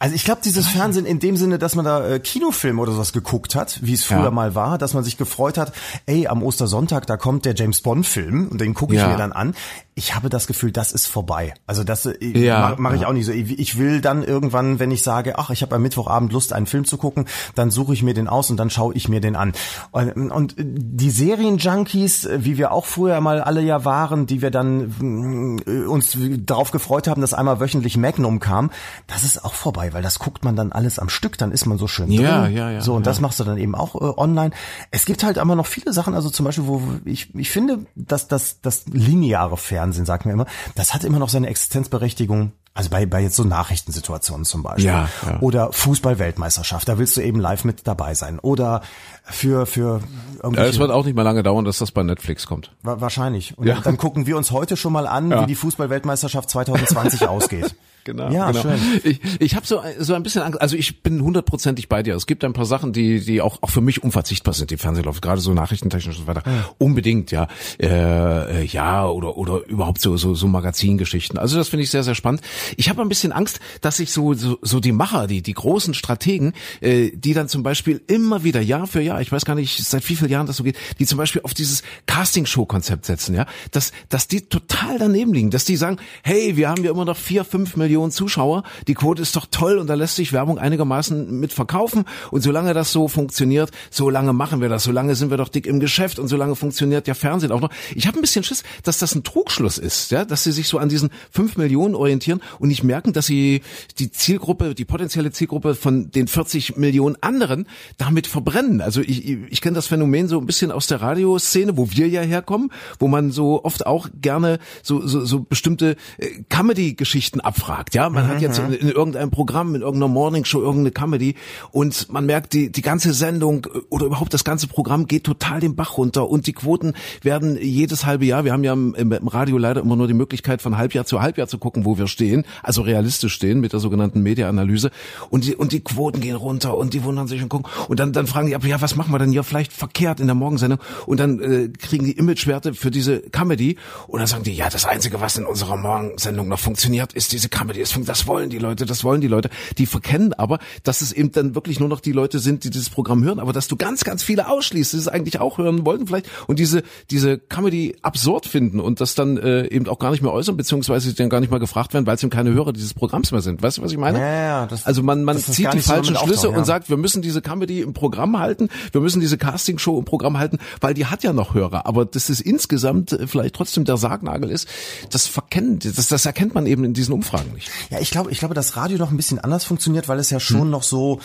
Also ich glaube, dieses Fernsehen in dem Sinne, dass man da äh, Kinofilme oder sowas geguckt hat, wie es früher ja. mal war, dass man sich gefreut hat, ey, am Ostersonntag, da kommt der James Bond Film und den gucke ich ja. mir dann an. Ich habe das Gefühl, das ist vorbei. Also das äh, ja, mache mach ich auch nicht so. Ich will dann irgendwann, wenn ich sage, ach, ich habe am Mittwochabend Lust, einen Film zu gucken, dann suche ich mir den aus und dann schaue ich mir den an. Und, und die Serienjunkies, wie wir auch früher mal alle ja waren, die wir dann äh, uns darauf gefreut haben, dass einmal wöchentlich Magnum kam, das ist auch vorbei, weil das guckt man dann alles am Stück, dann ist man so schön ja, drin. Ja, ja, so, und ja. das machst du dann eben auch äh, online. Es gibt halt immer noch viele Sachen, also zum Beispiel, wo ich, ich finde, dass das, das lineare Fernsehen, sagt mir immer, das hat immer noch seine Existenzberechtigung also bei, bei jetzt so Nachrichtensituationen zum Beispiel. Ja, ja. Oder Fußball-Weltmeisterschaft, da willst du eben live mit dabei sein. Oder für, für ja, es wird auch nicht mal lange dauern, dass das bei Netflix kommt. Wahrscheinlich. Und ja. dann gucken wir uns heute schon mal an, ja. wie die Fußball-Weltmeisterschaft 2020 ausgeht. Genau. Ja, genau. schön. Ich, ich habe so, so ein bisschen Angst, also ich bin hundertprozentig bei dir. Es gibt ein paar Sachen, die, die auch, auch für mich unverzichtbar sind, die Fernsehläufe, gerade so nachrichtentechnisch und so weiter. Ja. Unbedingt, ja. Äh, ja, oder, oder überhaupt so, so, so Magazingeschichten. Also das finde ich sehr, sehr spannend. Ich habe ein bisschen Angst, dass sich so, so, so die Macher, die, die großen Strategen, äh, die dann zum Beispiel immer wieder Jahr für Jahr, ich weiß gar nicht, seit wie vielen Jahren das so geht, die zum Beispiel auf dieses Castingshow-Konzept setzen, ja, dass, dass die total daneben liegen, dass die sagen, hey, wir haben ja immer noch vier, fünf Millionen Millionen Zuschauer. Die Quote ist doch toll und da lässt sich Werbung einigermaßen mit verkaufen. Und solange das so funktioniert, so lange machen wir das. Solange sind wir doch dick im Geschäft und solange funktioniert ja Fernsehen auch noch. Ich habe ein bisschen Schiss, dass das ein Trugschluss ist, ja, dass sie sich so an diesen fünf Millionen orientieren und nicht merken, dass sie die Zielgruppe, die potenzielle Zielgruppe von den 40 Millionen anderen damit verbrennen. Also ich, ich kenne das Phänomen so ein bisschen aus der Radioszene, wo wir ja herkommen, wo man so oft auch gerne so, so, so bestimmte äh, Comedy-Geschichten abfragt. Ja, man mhm. hat jetzt in, in, irgendeinem Programm, in irgendeiner Morningshow irgendeine Comedy und man merkt, die, die ganze Sendung oder überhaupt das ganze Programm geht total den Bach runter und die Quoten werden jedes halbe Jahr, wir haben ja im, im Radio leider immer nur die Möglichkeit von Halbjahr zu Halbjahr zu gucken, wo wir stehen, also realistisch stehen mit der sogenannten Media-Analyse und die, und die Quoten gehen runter und die wundern sich und gucken und dann, dann fragen die, ja, was machen wir denn hier vielleicht verkehrt in der Morgensendung und dann äh, kriegen die Imagewerte für diese Comedy und dann sagen die, ja, das Einzige, was in unserer Morgensendung noch funktioniert, ist diese Comedy. Das wollen die Leute, das wollen die Leute. Die verkennen aber, dass es eben dann wirklich nur noch die Leute sind, die dieses Programm hören, aber dass du ganz, ganz viele ausschließt, die es eigentlich auch hören wollten vielleicht und diese, diese Comedy absurd finden und das dann äh, eben auch gar nicht mehr äußern, beziehungsweise dann gar nicht mal gefragt werden, weil es eben keine Hörer dieses Programms mehr sind. Weißt du, was ich meine? Ja, ja, das, also man, man zieht die falschen Schlüsse ja. und sagt, wir müssen diese Comedy im Programm halten, wir müssen diese Castingshow im Programm halten, weil die hat ja noch Hörer. Aber dass es insgesamt äh, vielleicht trotzdem der Sargnagel ist, das verkennt, das, das erkennt man eben in diesen Umfragen nicht. Ja, ich glaube, ich glaube, dass Radio noch ein bisschen anders funktioniert, weil es ja schon hm. noch so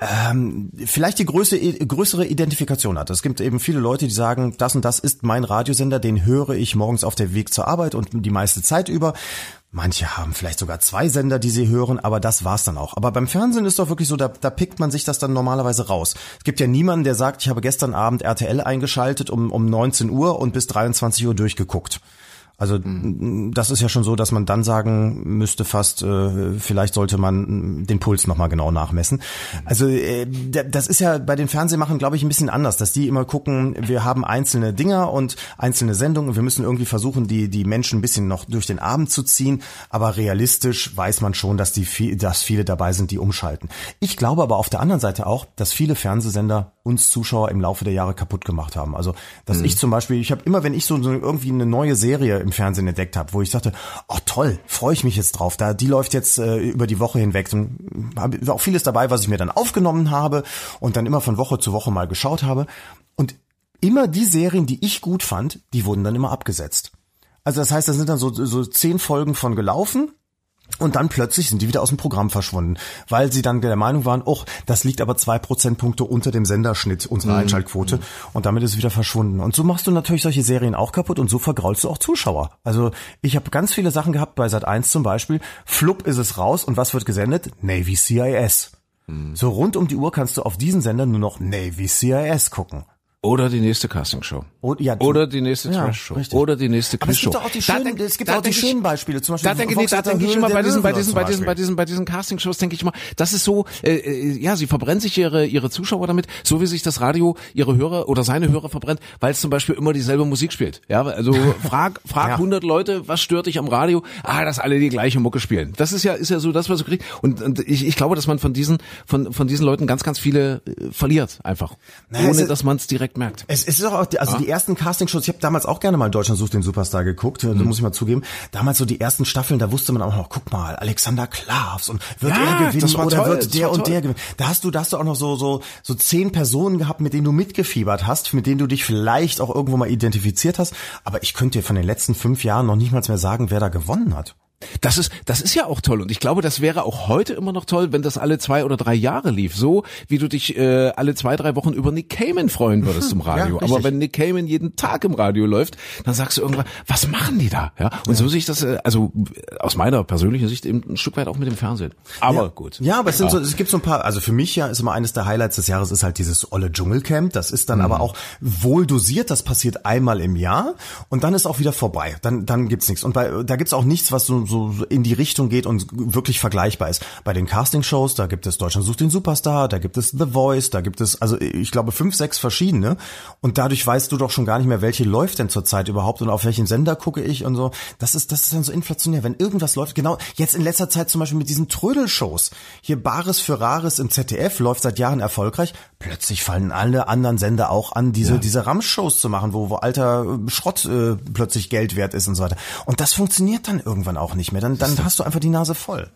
ähm, vielleicht die größte, größere Identifikation hat. Es gibt eben viele Leute, die sagen, das und das ist mein Radiosender, den höre ich morgens auf der Weg zur Arbeit und die meiste Zeit über. Manche haben vielleicht sogar zwei Sender, die sie hören, aber das war's dann auch. Aber beim Fernsehen ist doch wirklich so, da, da pickt man sich das dann normalerweise raus. Es gibt ja niemanden, der sagt, ich habe gestern Abend RTL eingeschaltet um, um 19 Uhr und bis 23 Uhr durchgeguckt. Also mhm. das ist ja schon so, dass man dann sagen müsste fast, äh, vielleicht sollte man den Puls nochmal genau nachmessen. Also äh, das ist ja bei den Fernsehmachern, glaube ich, ein bisschen anders, dass die immer gucken, wir haben einzelne Dinger und einzelne Sendungen. Wir müssen irgendwie versuchen, die, die Menschen ein bisschen noch durch den Abend zu ziehen. Aber realistisch weiß man schon, dass, die, dass viele dabei sind, die umschalten. Ich glaube aber auf der anderen Seite auch, dass viele Fernsehsender uns Zuschauer im Laufe der Jahre kaputt gemacht haben. Also, dass mhm. ich zum Beispiel, ich habe immer, wenn ich so, so irgendwie eine neue Serie im Fernsehen entdeckt habe, wo ich dachte, oh toll, freue ich mich jetzt drauf. Da die läuft jetzt äh, über die Woche hinweg. Und habe auch vieles dabei, was ich mir dann aufgenommen habe und dann immer von Woche zu Woche mal geschaut habe. Und immer die Serien, die ich gut fand, die wurden dann immer abgesetzt. Also das heißt, da sind dann so, so zehn Folgen von gelaufen und dann plötzlich sind die wieder aus dem Programm verschwunden, weil sie dann der Meinung waren, oh, das liegt aber zwei Prozentpunkte unter dem Senderschnitt unserer mhm. Einschaltquote mhm. und damit ist es wieder verschwunden. Und so machst du natürlich solche Serien auch kaputt und so vergraulst du auch Zuschauer. Also ich habe ganz viele Sachen gehabt bei Sat 1 zum Beispiel. Flupp ist es raus und was wird gesendet? Navy CIS. Mhm. So rund um die Uhr kannst du auf diesen Sender nur noch Navy CIS gucken. Oder die nächste Castingshow. Oder, ja, oder die nächste ja, Trash-Show. Oder die nächste Quizshow. Es gibt auch die schönen, es gibt auch die schönen Beispiele. Zum Beispiel da denke, da denke ich immer bei diesen, bei diesen, bei diesen, bei diesen, bei diesen Castingshows denke ich immer, das ist so, äh, äh, ja, sie verbrennen sich ihre, ihre Zuschauer damit, so wie sich das Radio ihre Hörer oder seine Hörer verbrennt, weil es zum Beispiel immer dieselbe Musik spielt. Ja, also frag, frag ja. 100 Leute, was stört dich am Radio? Ah, dass alle die gleiche Mucke spielen. Das ist ja, ist ja so das, was du kriegst. Und, und ich, ich glaube, dass man von diesen, von, von diesen Leuten ganz, ganz viele äh, verliert einfach. Naja, ohne, dass man es direkt merkt. Es, es ist auch, also ja. die ersten Castingshows, ich habe damals auch gerne mal Deutschland sucht den Superstar geguckt, mhm. muss ich mal zugeben. Damals so die ersten Staffeln, da wusste man auch noch, guck mal, Alexander Klavs und wird ja, er gewinnen oder toll, wird der und der gewinnen. Da hast du, da hast du auch noch so so so zehn Personen gehabt, mit denen du mitgefiebert hast, mit denen du dich vielleicht auch irgendwo mal identifiziert hast. Aber ich könnte dir von den letzten fünf Jahren noch nicht mal mehr sagen, wer da gewonnen hat. Das ist, das ist ja auch toll und ich glaube, das wäre auch heute immer noch toll, wenn das alle zwei oder drei Jahre lief. So wie du dich äh, alle zwei, drei Wochen über Nick Cayman freuen würdest im Radio. Ja, Aber wenn Nick Cayman jeden Tag im Radio läuft, dann sagst du irgendwann, was machen die da? Ja. Und ja. so sehe ich das, äh, also aus meiner persönlichen Sicht eben ein Stück weit auch mit dem Fernsehen. Aber ja. gut. Ja, aber es sind so, es gibt so ein paar, also für mich ja ist immer eines der Highlights des Jahres ist halt dieses olle Dschungelcamp. Das ist dann mhm. aber auch wohl dosiert. Das passiert einmal im Jahr und dann ist auch wieder vorbei. Dann, dann gibt's nichts. Und bei, da gibt's auch nichts, was so, so in die Richtung geht und wirklich vergleichbar ist. Bei den Castingshows, da gibt es Deutschland sucht den Superstar, da gibt es The Voice, da gibt es, also ich glaube, fünf, sechs verschiedene. Und dadurch weißt du doch schon gar nicht mehr, welche läuft denn zurzeit überhaupt und auf welchen Sender gucke ich und so. Das ist, das ist dann so inflationär. Wenn irgendwas läuft, genau, jetzt in letzter Zeit zum Beispiel mit diesen Trödelshows. Hier Bares für Rares im ZDF läuft seit Jahren erfolgreich. Plötzlich fallen alle anderen Sender auch an, diese, ja. diese Ramsch-Shows zu machen, wo, wo alter Schrott äh, plötzlich Geld wert ist und so weiter. Und das funktioniert dann irgendwann auch nicht mehr. Dann, dann hast du einfach die Nase voll.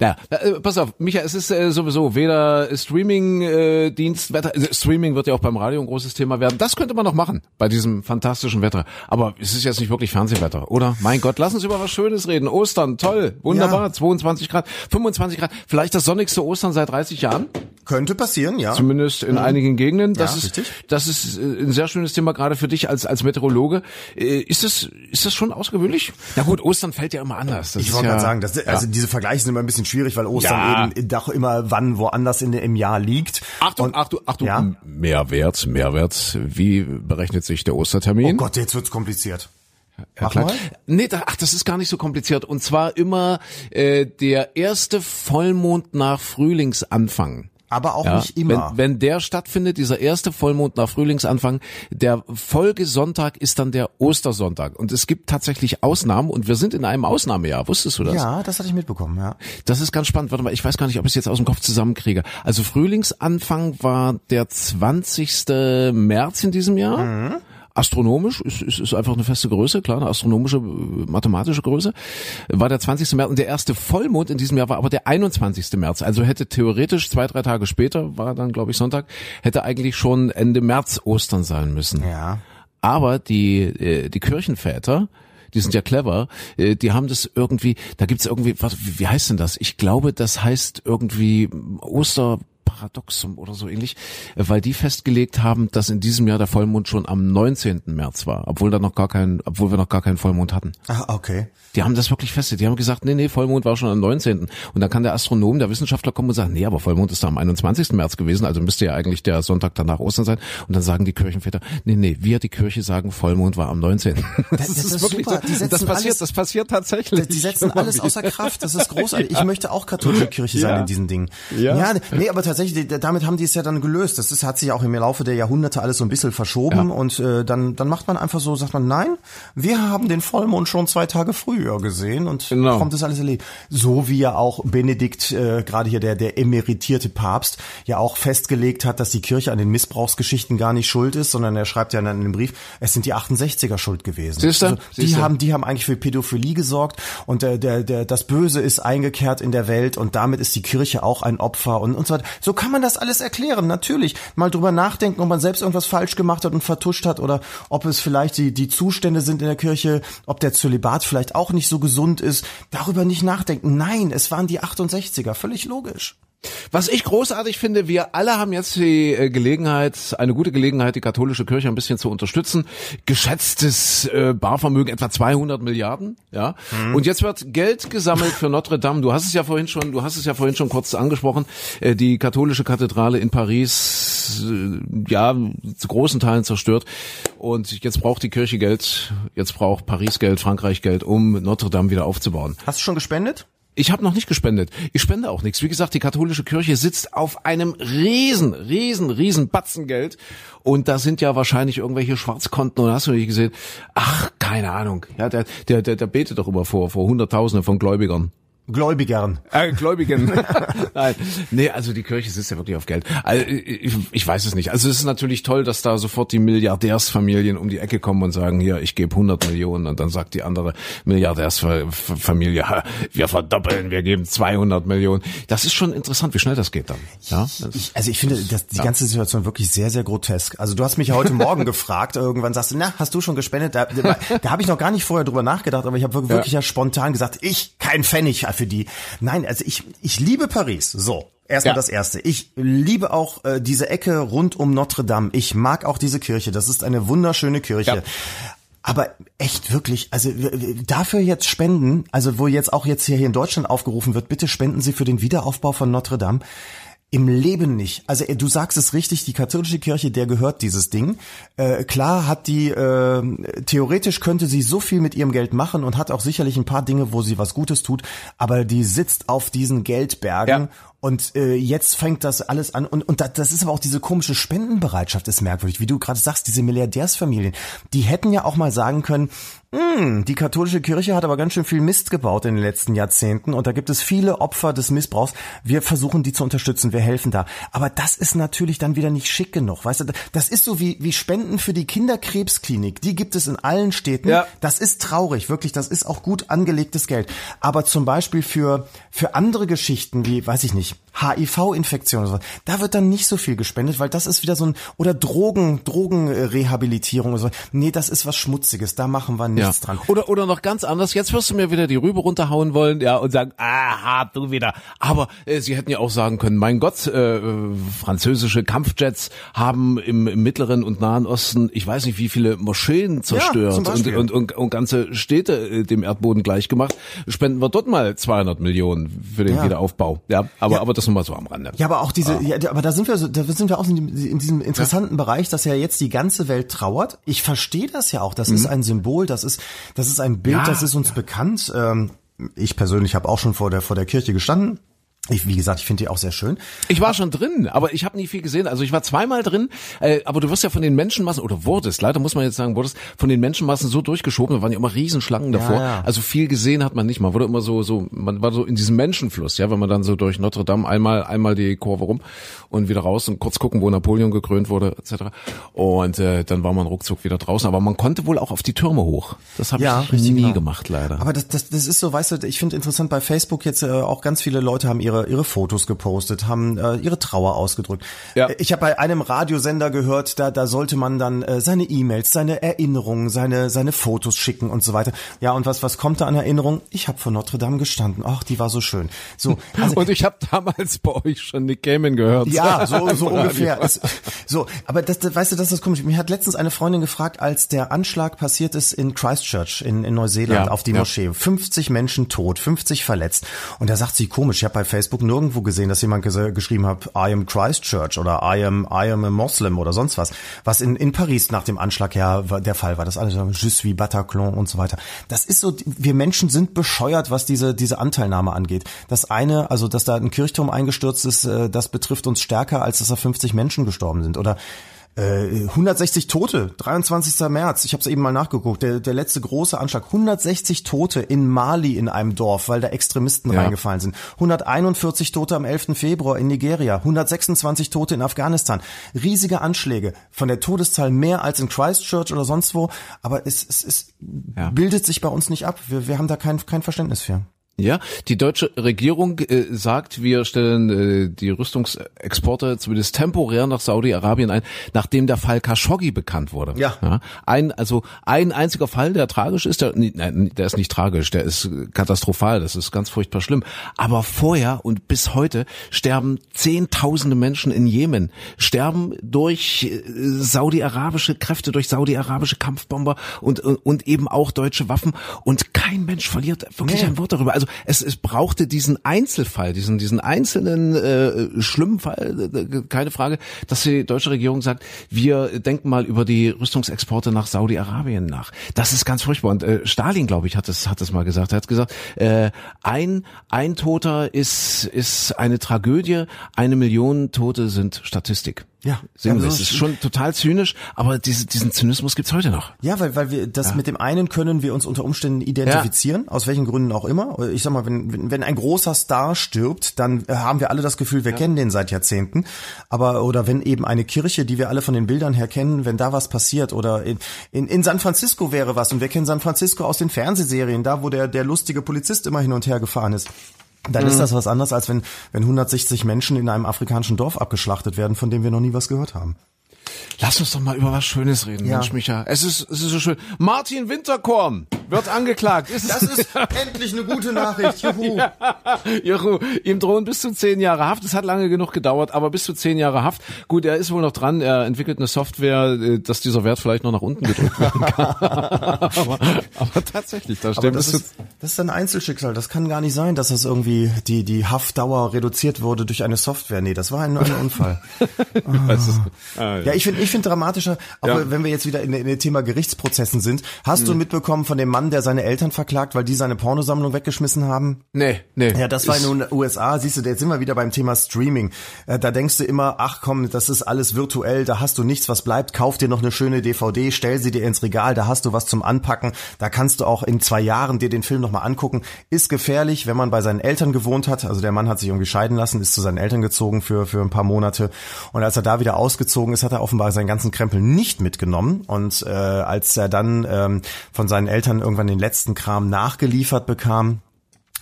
Ja, äh, pass auf, Micha, es ist äh, sowieso weder Streaming-Dienst, äh, Wetter, also Streaming wird ja auch beim Radio ein großes Thema werden. Das könnte man noch machen bei diesem fantastischen Wetter. Aber es ist jetzt nicht wirklich Fernsehwetter, oder? Mein Gott, lass uns über was Schönes reden. Ostern, toll, wunderbar, ja. 22 Grad, 25 Grad, vielleicht das sonnigste Ostern seit 30 Jahren. Könnte passieren, ja. Zumindest in mhm. einigen Gegenden. Das ja, ist, richtig. das ist äh, ein sehr schönes Thema gerade für dich als als Meteorologe. Äh, ist das ist das schon außergewöhnlich? Na gut, Ostern fällt ja immer anders. Das ich wollte ja, gerade sagen, das, also diese Vergleiche sind immer ein bisschen schwierig, weil Ostern ja. eben doch immer wann woanders in, im Jahr liegt. Achtung, Und, Achtung, Achtung, ja? Mehrwert, Mehrwert. Wie berechnet sich der Ostertermin? Oh Gott, jetzt wird's kompliziert. Ja, klar. Nee, da, ach, das ist gar nicht so kompliziert. Und zwar immer äh, der erste Vollmond nach Frühlingsanfang aber auch ja, nicht immer. Wenn, wenn der stattfindet, dieser erste Vollmond nach Frühlingsanfang, der Folgesonntag ist dann der Ostersonntag. Und es gibt tatsächlich Ausnahmen und wir sind in einem Ausnahmejahr. Wusstest du das? Ja, das hatte ich mitbekommen, ja. Das ist ganz spannend. Warte mal, ich weiß gar nicht, ob ich es jetzt aus dem Kopf zusammenkriege. Also Frühlingsanfang war der 20. März in diesem Jahr. Mhm astronomisch, ist, ist, ist einfach eine feste Größe, klar, eine astronomische, mathematische Größe, war der 20. März und der erste Vollmond in diesem Jahr war aber der 21. März. Also hätte theoretisch zwei, drei Tage später, war dann glaube ich Sonntag, hätte eigentlich schon Ende März Ostern sein müssen. Ja. Aber die, äh, die Kirchenväter, die sind ja clever, äh, die haben das irgendwie, da gibt's irgendwie, was, wie heißt denn das? Ich glaube, das heißt irgendwie Oster Paradoxum oder so ähnlich, äh, weil die festgelegt haben, dass in diesem Jahr der Vollmond schon am 19. März war, obwohl da noch gar kein, obwohl wir noch gar keinen Vollmond hatten. Ah, okay. Die haben das wirklich festgelegt. Die haben gesagt, nee, nee, Vollmond war schon am 19. Und dann kann der Astronom, der Wissenschaftler kommen und sagen, nee, aber Vollmond ist da am 21. März gewesen, also müsste ja eigentlich der Sonntag danach Ostern sein. Und dann sagen die Kirchenväter, nee, nee, wir die Kirche sagen, Vollmond war am 19. Das, das, das ist wirklich super. so. Das passiert, alles, das passiert tatsächlich. Die setzen alles außer Kraft. Das ist großartig. Ich möchte auch katholische Kirche sein ja. in diesen Dingen. Ja. ja, nee, aber tatsächlich, damit haben die es ja dann gelöst. Das ist, hat sich auch im Laufe der Jahrhunderte alles so ein bisschen verschoben ja. und äh, dann, dann macht man einfach so, sagt man, nein, wir haben den Vollmond schon zwei Tage früher gesehen und genau. kommt das alles erledigt. So wie ja auch Benedikt, äh, gerade hier der, der emeritierte Papst, ja auch festgelegt hat, dass die Kirche an den Missbrauchsgeschichten gar nicht schuld ist, sondern er schreibt ja in einem Brief, es sind die 68er schuld gewesen. Siehste? Also, die Siehste? haben, die haben eigentlich für Pädophilie gesorgt und der, der, der, das Böse ist eingekehrt in der Welt und damit ist die Kirche auch ein Opfer und, und so weiter. So kann man das alles erklären, natürlich. Mal drüber nachdenken, ob man selbst irgendwas falsch gemacht hat und vertuscht hat oder ob es vielleicht die, die Zustände sind in der Kirche, ob der Zölibat vielleicht auch nicht so gesund ist. Darüber nicht nachdenken. Nein, es waren die 68er, völlig logisch. Was ich großartig finde, wir alle haben jetzt die äh, Gelegenheit, eine gute Gelegenheit, die katholische Kirche ein bisschen zu unterstützen. Geschätztes äh, Barvermögen etwa 200 Milliarden, ja. Mhm. Und jetzt wird Geld gesammelt für Notre Dame. Du hast es ja vorhin schon, du hast es ja vorhin schon kurz angesprochen. Äh, die katholische Kathedrale in Paris, äh, ja, zu großen Teilen zerstört. Und jetzt braucht die Kirche Geld, jetzt braucht Paris Geld, Frankreich Geld, um Notre Dame wieder aufzubauen. Hast du schon gespendet? Ich habe noch nicht gespendet. Ich spende auch nichts. Wie gesagt, die katholische Kirche sitzt auf einem riesen, riesen, riesen Batzen Geld und da sind ja wahrscheinlich irgendwelche Schwarzkonten und hast du nicht gesehen? Ach, keine Ahnung. Ja, der, der, der, der betet doch immer vor, vor Hunderttausende von Gläubigern. Gläubigern. Äh, Gläubigen. Nein. Nee, also die Kirche sitzt ja wirklich auf Geld. Also, ich, ich weiß es nicht. Also es ist natürlich toll, dass da sofort die Milliardärsfamilien um die Ecke kommen und sagen, hier, ich gebe 100 Millionen und dann sagt die andere Milliardärsfamilie, wir verdoppeln, wir geben 200 Millionen. Das ist schon interessant, wie schnell das geht dann. Ja? Ich, also ich finde das, die ganze Situation wirklich sehr, sehr grotesk. Also du hast mich ja heute Morgen gefragt, irgendwann sagst du, na, hast du schon gespendet? Da, da, da habe ich noch gar nicht vorher drüber nachgedacht, aber ich habe wirklich ja. ja spontan gesagt, ich, kein Pfennig für die. Nein, also ich, ich liebe Paris. So. Erstmal ja. das erste. Ich liebe auch äh, diese Ecke rund um Notre Dame. Ich mag auch diese Kirche. Das ist eine wunderschöne Kirche. Ja. Aber echt wirklich, also dafür jetzt spenden, also wo jetzt auch jetzt hier in Deutschland aufgerufen wird, bitte spenden Sie für den Wiederaufbau von Notre Dame. Im Leben nicht. Also du sagst es richtig, die katholische Kirche, der gehört dieses Ding. Äh, klar hat die, äh, theoretisch könnte sie so viel mit ihrem Geld machen und hat auch sicherlich ein paar Dinge, wo sie was Gutes tut, aber die sitzt auf diesen Geldbergen. Ja. Und äh, jetzt fängt das alles an und, und da, das ist aber auch diese komische Spendenbereitschaft ist merkwürdig, wie du gerade sagst, diese Milliardärsfamilien, die hätten ja auch mal sagen können, hm, die katholische Kirche hat aber ganz schön viel Mist gebaut in den letzten Jahrzehnten und da gibt es viele Opfer des Missbrauchs. Wir versuchen die zu unterstützen, wir helfen da. Aber das ist natürlich dann wieder nicht schick genug, weißt du? Das ist so wie, wie Spenden für die Kinderkrebsklinik. Die gibt es in allen Städten. Ja. Das ist traurig, wirklich. Das ist auch gut angelegtes Geld. Aber zum Beispiel für, für andere Geschichten wie, weiß ich nicht, nicht. HIV-Infektion oder so, da wird dann nicht so viel gespendet, weil das ist wieder so ein, oder Drogen, Drogenrehabilitierung oder so. Nee, das ist was Schmutziges. Da machen wir nichts dran. Oder, oder noch ganz anders, jetzt wirst du mir wieder die Rübe runterhauen wollen, ja, und sagen, aha, du wieder. Aber äh, sie hätten ja auch sagen können, mein Gott, äh, französische Kampfjets haben im, im Mittleren und Nahen Osten, ich weiß nicht, wie viele Moscheen zerstört zum und, und, und, und ganze Städte äh, dem Erdboden gleichgemacht. Spenden wir dort mal 200 Millionen für den Ja. Wiederaufbau. Ja, aber, Ja. aber das nur mal so am Rande. Ja, aber auch diese, ja, aber da sind wir so, da sind wir auch in, diesem- in diesem interessanten Bereich, dass ja jetzt die ganze Welt trauert. Ich verstehe das ja auch. Das ist ein Symbol, das ist, das ist ein Bild, Ja. das ist uns bekannt. Ähm, ich persönlich habe auch schon vor der vor der Kirche gestanden. Ich, wie gesagt, ich finde die auch sehr schön. Ich war schon drin, aber ich habe nie viel gesehen. Also ich war zweimal drin, äh, aber du wirst ja von den Menschenmassen, oder wurdest, leider muss man jetzt sagen, wurdest von den Menschenmassen so durchgeschoben, da waren ja immer Riesenschlangen davor. ja. Also viel gesehen hat man nicht. Man wurde immer so, so, man war so in diesem Menschenfluss, ja, wenn man dann so durch Notre Dame einmal, einmal die Kurve rum und wieder raus und kurz gucken, wo Napoleon gekrönt wurde, etc. Und äh, dann war man ruckzuck wieder draußen. Aber man konnte wohl auch auf die Türme hoch. Das habe Ja, ich nie genau. gemacht, leider. Aber das, das, das ist so, weißt du, ich finde interessant bei Facebook jetzt äh, auch ganz viele Leute haben ihre ihre Fotos gepostet, haben äh, ihre Trauer ausgedrückt. Ja. Ich habe bei einem Radiosender gehört, da da sollte man dann äh, seine E-Mails, seine Erinnerungen, seine seine Fotos schicken und so weiter. Ja, und was was kommt da an Erinnerung? Ich habe vor Notre Dame gestanden. Ach, die war so schön. So, also, und ich habe damals bei euch schon Nick Cayman gehört. ja, so, so ungefähr. Es, so, aber das, das, weißt du, das ist komisch. Mir hat letztens eine Freundin gefragt, als der Anschlag passiert ist in Christchurch in, in Neuseeland Ja, auf die ja. Moschee. 50 Menschen tot, 50 verletzt. Und da sagt sie, komisch, ich habe bei Facebook nirgendwo gesehen, dass jemand ges geschrieben hat, I am Christchurch oder I am, I am a Muslim oder sonst was. Was in, in Paris nach dem Anschlag war- der Fall war. Das alles, je suis Bataclan und so weiter. Das ist so, wir Menschen sind bescheuert, was diese, diese Anteilnahme angeht. Das eine, also dass da ein Kirchturm eingestürzt ist, äh, das betrifft uns stärker, als dass da 50 Menschen gestorben sind. Oder äh, 160 Tote, 23. März, ich habe es eben mal nachgeguckt, der, der letzte große Anschlag, 160 Tote in Mali in einem Dorf, weil da Extremisten Ja. reingefallen sind, 141 Tote am 11. Februar in Nigeria, 126 Tote in Afghanistan, riesige Anschläge, von der Todeszahl mehr als in Christchurch oder sonst wo, aber es, es, es Ja. bildet sich bei uns nicht ab, wir, wir haben da kein, kein Verständnis für. Ja, die deutsche Regierung äh, sagt, wir stellen äh, die Rüstungsexporte zumindest temporär nach Saudi-Arabien ein, nachdem der Fall Khashoggi bekannt wurde. Ja. Ein, also ein einziger Fall, der tragisch ist, der, nein, der ist nicht tragisch, der ist katastrophal, das ist ganz furchtbar schlimm. Aber vorher und bis heute sterben Zehntausende Menschen in Jemen, sterben durch äh, saudi-arabische Kräfte, durch saudi-arabische Kampfbomber und, und, und eben auch deutsche Waffen und kein Mensch verliert wirklich Nee. ein Wort darüber. Also es, es brauchte diesen Einzelfall, diesen, diesen einzelnen äh, schlimmen Fall, äh, keine Frage, dass die deutsche Regierung sagt, wir denken mal über die Rüstungsexporte nach Saudi-Arabien nach. Das ist ganz furchtbar. Und äh, Stalin, glaube ich, hat es hat es mal gesagt. Er hat gesagt, äh, ein ein Toter ist ist eine Tragödie, eine Million Tote sind Statistik. Ja. Sinnlos. Ja, es das ist schon total zynisch, aber diese, diesen Zynismus gibt's heute noch. Ja, weil, weil wir das mit dem einen können wir uns unter Umständen identifizieren, aus welchen Gründen auch immer. Ich sag mal, wenn, wenn, ein großer Star stirbt, dann haben wir alle das Gefühl, wir kennen den seit Jahrzehnten. Aber oder wenn eben eine Kirche, die wir alle von den Bildern her kennen, wenn da was passiert oder in, in, in San Francisco wäre was und wir kennen San Francisco aus den Fernsehserien, da wo der, der lustige Polizist immer hin und her gefahren ist. Dann Mhm. ist das was anderes, als wenn, wenn 160 Menschen in einem afrikanischen Dorf abgeschlachtet werden, von dem wir noch nie was gehört haben. Lass uns doch mal über was Schönes reden, Ja. Mensch, Micha. Es ist, es ist so schön. Martin Winterkorn wird angeklagt. Ist Das ist endlich eine gute Nachricht. Juhu. Juhu, ihm drohen bis zu zehn Jahre Haft. Es hat lange genug gedauert, aber bis zu zehn Jahre Haft. Gut, er ist wohl noch dran. Er entwickelt eine Software, äh, dass dieser Wert vielleicht noch nach unten gedrückt werden kann. aber, aber tatsächlich, da stehen das ist, das ist ein Einzelschicksal. Das kann gar nicht sein, dass das irgendwie die, die Haftdauer reduziert wurde durch eine Software. Nee, das war ein, ein Unfall. Ist- ah, Ja, ich finde ich finde dramatischer, auch Ja. wenn wir jetzt wieder in, in dem Thema Gerichtsprozessen sind. Hast du mitbekommen von dem Mann, Mann, der seine Eltern verklagt, weil die seine Pornosammlung weggeschmissen haben? Nee, nee. Ja, das war in den USA. Siehst du, jetzt sind wir wieder beim Thema Streaming. Äh, Da denkst du immer, ach komm, das ist alles virtuell, da hast du nichts, was bleibt. Kauf dir noch eine schöne DVD, stell sie dir ins Regal, da hast du was zum Anpacken. Da kannst du auch in zwei Jahren dir den Film nochmal angucken. Ist gefährlich, wenn man bei seinen Eltern gewohnt hat. Also der Mann hat sich irgendwie scheiden lassen, ist zu seinen Eltern gezogen für, für ein paar Monate. Und als er da wieder ausgezogen ist, hat er offenbar seinen ganzen Krempel nicht mitgenommen. Und äh, als er dann ähm, von seinen Eltern irgendwann den letzten Kram nachgeliefert bekam,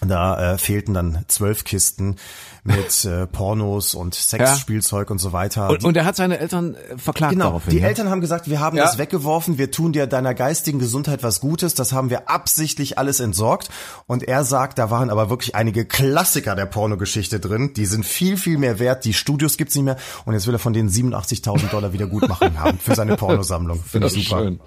da äh, fehlten dann zwölf Kisten mit äh, Pornos und Sexspielzeug und so weiter. Und, und er hat seine Eltern äh, verklagt Genau, daraufhin. die ja? Eltern haben gesagt, wir haben Ja. das weggeworfen, wir tun dir deiner geistigen Gesundheit was Gutes, das haben wir absichtlich alles entsorgt. Und er sagt, da waren aber wirklich einige Klassiker der Pornogeschichte drin, die sind viel, viel mehr wert, die Studios gibt's nicht mehr und jetzt will er von denen 87.000 Dollar wieder gut machen haben für seine Pornosammlung. Finde ich super. Schön.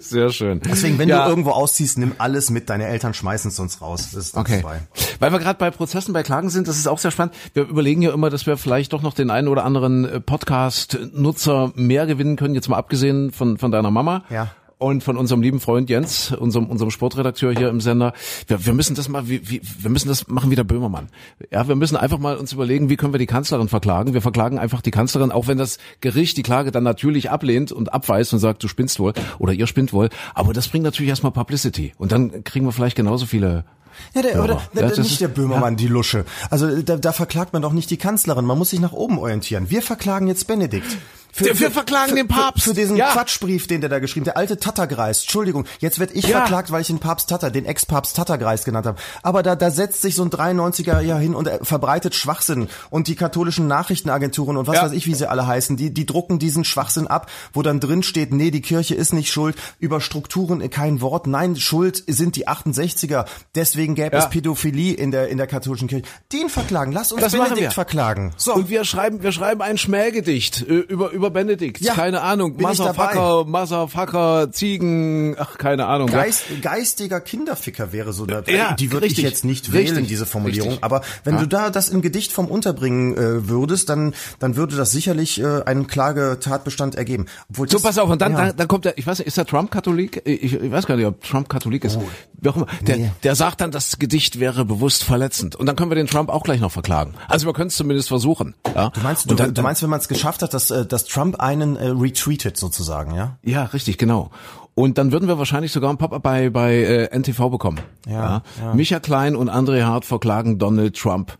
Sehr schön. Deswegen, wenn Ja. du irgendwo ausziehst, nimm alles mit, deine Eltern schmeißen es sonst raus. Das ist Okay. vorbei. Weil wir gerade bei Prozessen, bei Klagen sind, das ist auch sehr spannend. Wir überlegen ja immer, dass wir vielleicht doch noch den einen oder anderen äh, Podcast-Nutzer mehr gewinnen können, jetzt mal abgesehen von, von deiner Mama. Ja. Und von unserem lieben Freund Jens, unserem, unserem Sportredakteur hier im Sender. Wir, wir müssen das mal, wie, wie, wir müssen das machen wie der Böhmermann. Ja, wir müssen einfach mal uns überlegen, wie können wir die Kanzlerin verklagen. Wir verklagen einfach die Kanzlerin, auch wenn das Gericht die Klage dann natürlich ablehnt und abweist und sagt, du spinnst wohl oder ihr spinnt wohl. Aber das bringt natürlich erstmal Publicity. Und dann kriegen wir vielleicht genauso viele Ja, der, Ja. oder, Ja, nicht ist- der Böhmermann, die Lusche. Also da, da verklagt man doch nicht die Kanzlerin, man muss sich nach oben orientieren. Wir verklagen jetzt Benedikt. Wir- wir verklagen den Papst. Für, für diesen Ja. Quatschbrief, den der da geschrieben der alte Tattergreis. Entschuldigung, jetzt werd ich Ja. verklagt, weil ich den Papst Tatter, den Ex-Papst Tattergreis genannt habe. Aber da, da setzt sich so ein 93er ja hin und er verbreitet Schwachsinn. Und die katholischen Nachrichtenagenturen und was Ja. weiß ich, wie sie alle heißen, die, die drucken diesen Schwachsinn ab, wo dann drin steht, nee, die Kirche ist nicht schuld, über Strukturen kein Wort, nein, schuld sind die 68er, deswegen gäbe Ja. es Pädophilie in der, in der katholischen Kirche. Den verklagen, lass uns Das machen Benedikt wir. verklagen. So. Und wir schreiben, wir schreiben ein Schmähgedicht äh, über, über Benedikt. Ja, keine Ahnung. Motherfucker, Motherfucker, Ziegen, ach, keine Ahnung. Geist, geistiger Kinderficker wäre so eine, Ja, die würde ich jetzt nicht richtig, wählen, diese Formulierung. richtig. Aber wenn Ja. du da das im Gedicht vom unterbringen äh, würdest, dann, dann würde das sicherlich äh, einen Klagetatbestand ergeben. Obwohl So, das- pass auf, und dann, ja. dann, dann kommt der, ich weiß nicht, ist der Trump Katholik? Ich, ich weiß gar nicht, ob Trump Katholik ist. Wie auch immer. Der, Oh. Nee. der sagt dann, das Gedicht wäre bewusst verletzend. Und dann können wir den Trump auch gleich noch verklagen. Also wir können es zumindest versuchen. Ja? Du meinst, du, dann, du meinst, wenn man es geschafft hat, dass, äh, dass Trump einen äh, retweetet sozusagen, ja? Ja, richtig, genau. Und dann würden wir wahrscheinlich sogar ein Pop-up bei, bei äh, NTV bekommen. Ja, ja. Micha Klein und André Hart verklagen Donald Trump.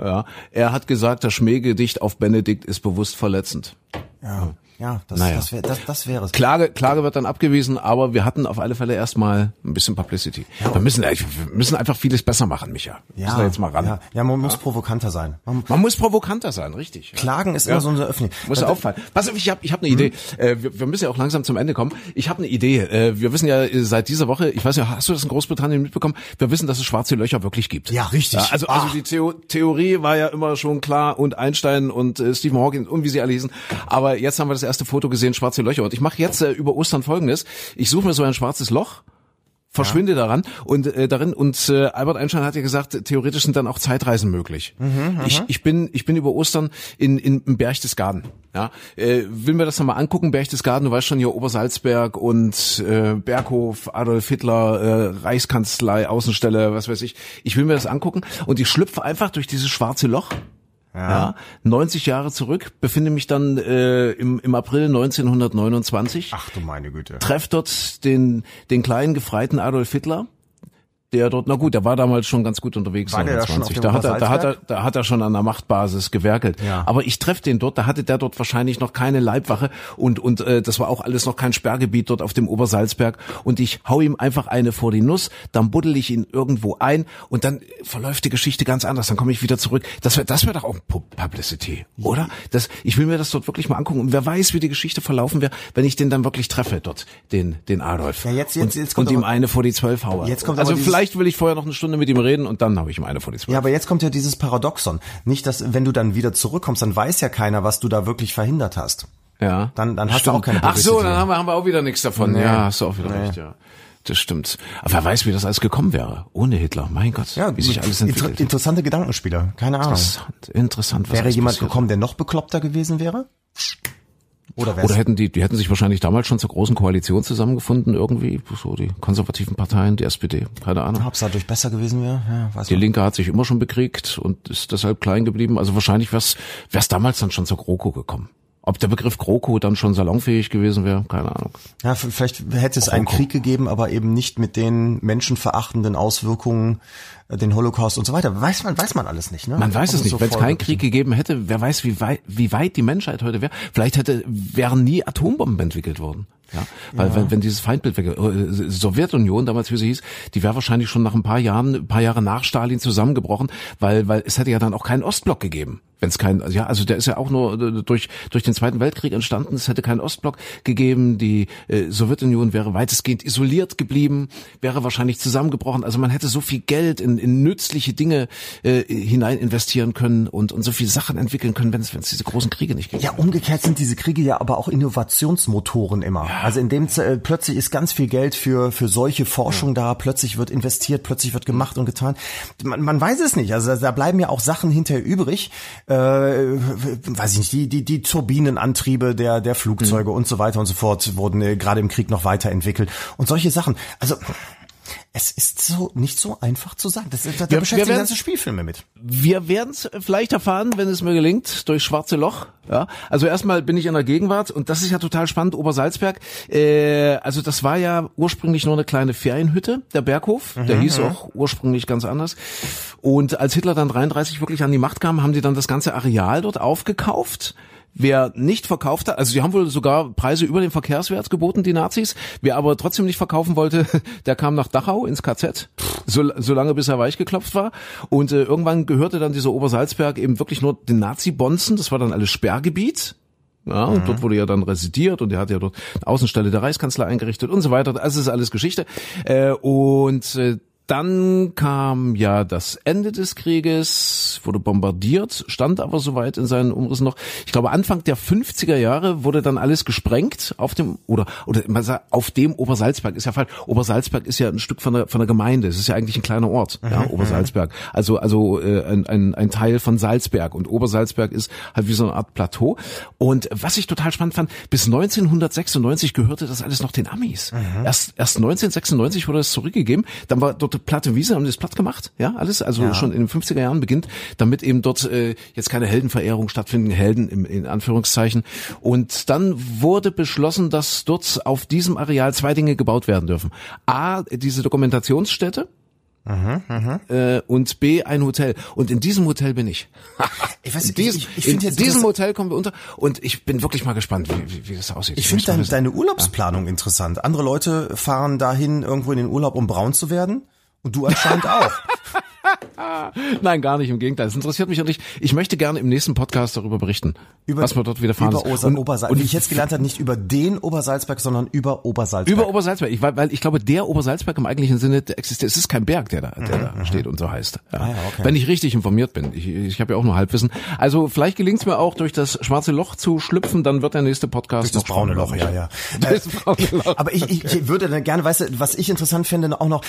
Ja. Er hat gesagt, das Schmähgedicht auf Benedikt ist bewusst verletzend. Ja, ja, das, Naja. das, wär, das, das wäre es. Klage, Klage wird dann abgewiesen, aber wir hatten auf alle Fälle erstmal ein bisschen Publicity. wir müssen, wir müssen einfach vieles besser machen, Micha. Ja, müssen wir jetzt mal ran. Ja, ja man muss provokanter sein. Man, Man muss provokanter sein, richtig. Ja. Klagen ist Ja. immer so eine Öffnung. Muss Da- auffallen. Pass auf, ich habe ich hab eine Idee. Äh, wir, wir müssen ja auch langsam zum Ende kommen. Ich habe eine Idee. Äh, wir wissen ja äh, seit dieser Woche, ich weiß ja, hast du das in Großbritannien mitbekommen? Wir wissen, dass es schwarze Löcher wirklich gibt. Ja, richtig. also also Ah. die Theo Theorie war ja immer schon klar und Einstein und äh, Stephen Hawking und wie sie alle hießen. Aber jetzt haben wir das erste Foto gesehen, schwarze Löcher. Und ich mache jetzt äh, über Ostern folgendes. Ich suche mir so ein schwarzes Loch verschwinde daran und äh, darin und äh, Albert Einstein hat ja gesagt, theoretisch sind dann auch Zeitreisen möglich. ich, ich bin ich bin über Ostern in in, in Berchtesgaden. Ja, äh, will mir das nochmal angucken, Berchtesgaden, du weißt schon hier Obersalzberg und äh, Berghof, Adolf Hitler, äh, Reichskanzlei, Außenstelle, was weiß ich. Ich will mir das angucken und ich schlüpfe einfach durch dieses schwarze Loch. Ja. 90 Jahre zurück, befinde mich dann äh, im, im April 1929 Ach du meine Güte. treffe dort den, den kleinen gefreiten Adolf Hitler, der dort, na gut, der war damals schon ganz gut unterwegs. War der da schon auf 29. dem da, hat er, da, hat er, da hat er schon an der Machtbasis gewerkelt. Ja. Aber ich treffe den dort, da hatte der dort wahrscheinlich noch keine Leibwache und, und äh, das war auch alles noch kein Sperrgebiet dort auf dem Obersalzberg. Und ich hau ihm einfach eine vor die Nuss, dann buddel ich ihn irgendwo ein und dann verläuft die Geschichte ganz anders. Dann komme ich wieder zurück. Das wäre das wär doch auch Pu- Publicity, oder? Das, ich will mir das dort wirklich mal angucken. Und wer weiß, wie die Geschichte verlaufen wäre, wenn ich den dann wirklich treffe dort, den, den Adolf. Ja, jetzt- jetzt- und, jetzt kommt und ihm eine vor die zwölf haue. Jetzt kommt also dieses- vielleicht will ich vorher noch eine Stunde mit ihm reden und dann habe ich ihm eine vor die zwölf. Ja, aber jetzt kommt ja dieses Paradoxon. Nicht, dass wenn du dann wieder zurückkommst, dann weiß ja keiner, was du da wirklich verhindert hast. Ja. Dann- dann hast du Stimmt. auch keine Ach so, dann haben wir, haben wir auch wieder nichts davon. Nee. Ja, hast du auch wieder Nee. recht, ja. Das stimmt. Aber wer weiß, wie das alles gekommen wäre. Ohne Hitler. Mein Gott. wie sich alles inter entwickelt. interessante Gedankenspieler. Keine Ahnung. Interessant, interessant. Wäre jemand passiert. gekommen, der noch bekloppter gewesen wäre? Oder, Oder hätten die, die hätten sich wahrscheinlich damals schon zur großen Koalition zusammengefunden, irgendwie, so die konservativen Parteien, die SPD, keine Ahnung. ob es dadurch besser gewesen wäre? Ja, weiß Die man. Linke hat sich immer schon bekriegt und ist deshalb klein geblieben. Also wahrscheinlich wär's, wär's damals dann schon zur GroKo gekommen. Ob der Begriff GroKo dann schon salonfähig gewesen wäre, keine Ahnung. Ja, vielleicht hätte es einen. Krieg gegeben, aber eben nicht mit den menschenverachtenden Auswirkungen, äh, den Holocaust und so weiter. Weiß man, weiß man alles nicht, ne? Man weiß es nicht. so Wenn es keinen Krieg gegeben hätte, wer weiß, wie weit, wie weit die Menschheit heute wäre. Vielleicht hätte, wären nie Atombomben entwickelt worden. Ja, weil wenn, wenn dieses Feindbild weg, äh, Sowjetunion damals wie sie hieß, die wäre wahrscheinlich schon nach ein paar Jahren, ein paar Jahre nach Stalin zusammengebrochen, weil weil es hätte ja dann auch keinen Ostblock gegeben, wenn es kein, ja, also der ist ja auch nur äh, durch durch den Zweiten Weltkrieg entstanden. Es hätte keinen Ostblock gegeben, die äh, Sowjetunion wäre weitestgehend isoliert geblieben, wäre wahrscheinlich zusammengebrochen. Also man hätte so viel Geld in, in nützliche Dinge äh, hinein investieren können und und so viele Sachen entwickeln können, wenn es wenn es diese großen Kriege nicht gegeben Ja, umgekehrt sind diese Kriege ja aber auch Innovationsmotoren immer. Also in dem äh, plötzlich ist ganz viel Geld für für solche Forschung da, plötzlich wird investiert, plötzlich wird gemacht und getan. Man, man weiß es nicht. Also da bleiben ja auch Sachen hinterher übrig. Äh, weiß ich nicht, die die die Turbinenantriebe der der Flugzeuge und so weiter und so fort wurden äh, gerade im Krieg noch weiterentwickelt und solche Sachen. Also es ist so nicht so einfach zu sagen. Das, da, da Wir- beschäftigen wir werden- ganze Spielfilme mit. Wir werden es vielleicht erfahren, wenn es mir gelingt, durch Schwarze Loch. Ja, also erstmal bin ich in der Gegenwart und das ist ja total spannend. Obersalzberg, äh, also das war ja ursprünglich nur eine kleine Ferienhütte, der Berghof. Der hieß auch ursprünglich ganz anders. Und als Hitler dann 33 wirklich an die Macht kam, haben die dann das ganze Areal dort aufgekauft. Wer nicht verkauft hat, also sie haben wohl sogar Preise über den Verkehrswert geboten, die Nazis. Wer aber trotzdem nicht verkaufen wollte, der kam nach Dachau ins KZ, so, so lange bis er weichgeklopft war. Und äh, irgendwann gehörte dann dieser Obersalzberg eben wirklich nur den Nazi-Bonzen. Das war dann alles Sperrgebiet. Ja, und dort wurde ja dann residiert und er hat ja dort eine Außenstelle der Reichskanzlei eingerichtet und so weiter. Das ist alles Geschichte. Äh, und äh, dann kam ja das Ende des Krieges, wurde bombardiert, stand aber soweit in seinen Umrissen noch. Ich glaube, Anfang der 50er Jahre wurde dann alles gesprengt auf dem, oder, oder man sagt, auf dem Obersalzberg, ist ja falsch. Obersalzberg ist ja ein Stück von der, von der Gemeinde. Es ist ja eigentlich ein kleiner Ort, ja, Obersalzberg. Also, also, äh, ein, ein, ein Teil von Salzberg. Und Obersalzberg ist halt wie so eine Art Plateau. Und was ich total spannend fand, bis 1996 gehörte das alles noch den Amis. Erst, erst 1996 wurde das zurückgegeben. Dann war dort platte Wiese, haben die das platt gemacht, ja, alles. Also schon in den 50er Jahren beginnt, damit eben dort äh, jetzt keine Heldenverehrung stattfinden, Helden im, in Anführungszeichen. Und dann wurde beschlossen, dass dort auf diesem Areal zwei Dinge gebaut werden dürfen. A, diese Dokumentationsstätte, äh, und B ein Hotel. Und in diesem Hotel bin ich. Ich weiß, in diesem, ich- ich in find jetzt diesem Hotel kommen wir unter und ich bin wirklich mal gespannt, wie, wie, wie das aussieht. Ich finde dein, deine Urlaubsplanung interessant. Andere Leute fahren dahin irgendwo in den Urlaub, um braun zu werden. Und du anscheinend auch. Nein, gar nicht, im Gegenteil. Es interessiert mich auch nicht. Ich möchte gerne im nächsten Podcast darüber berichten, was wir dort wieder fahren. Über und, Obersalzberg. Wie ich jetzt gelernt habe, nicht über den Obersalzberg, sondern über Obersalzberg. über Obersalzberg. Ich, weil, weil ich glaube, der Obersalzberg im eigentlichen Sinne der existiert. Es ist kein Berg, der da, der da steht und so heißt. Ja. Ah ja, okay. Wenn ich richtig informiert bin. Ich, ich habe ja auch nur Halbwissen. Also vielleicht gelingt es mir auch, durch das schwarze Loch zu schlüpfen, dann wird der nächste Podcast Durch das braune. Loch, ja, ja. Loch. Aber ich, ich, ich würde dann gerne, weißt du, was ich interessant finde, auch noch,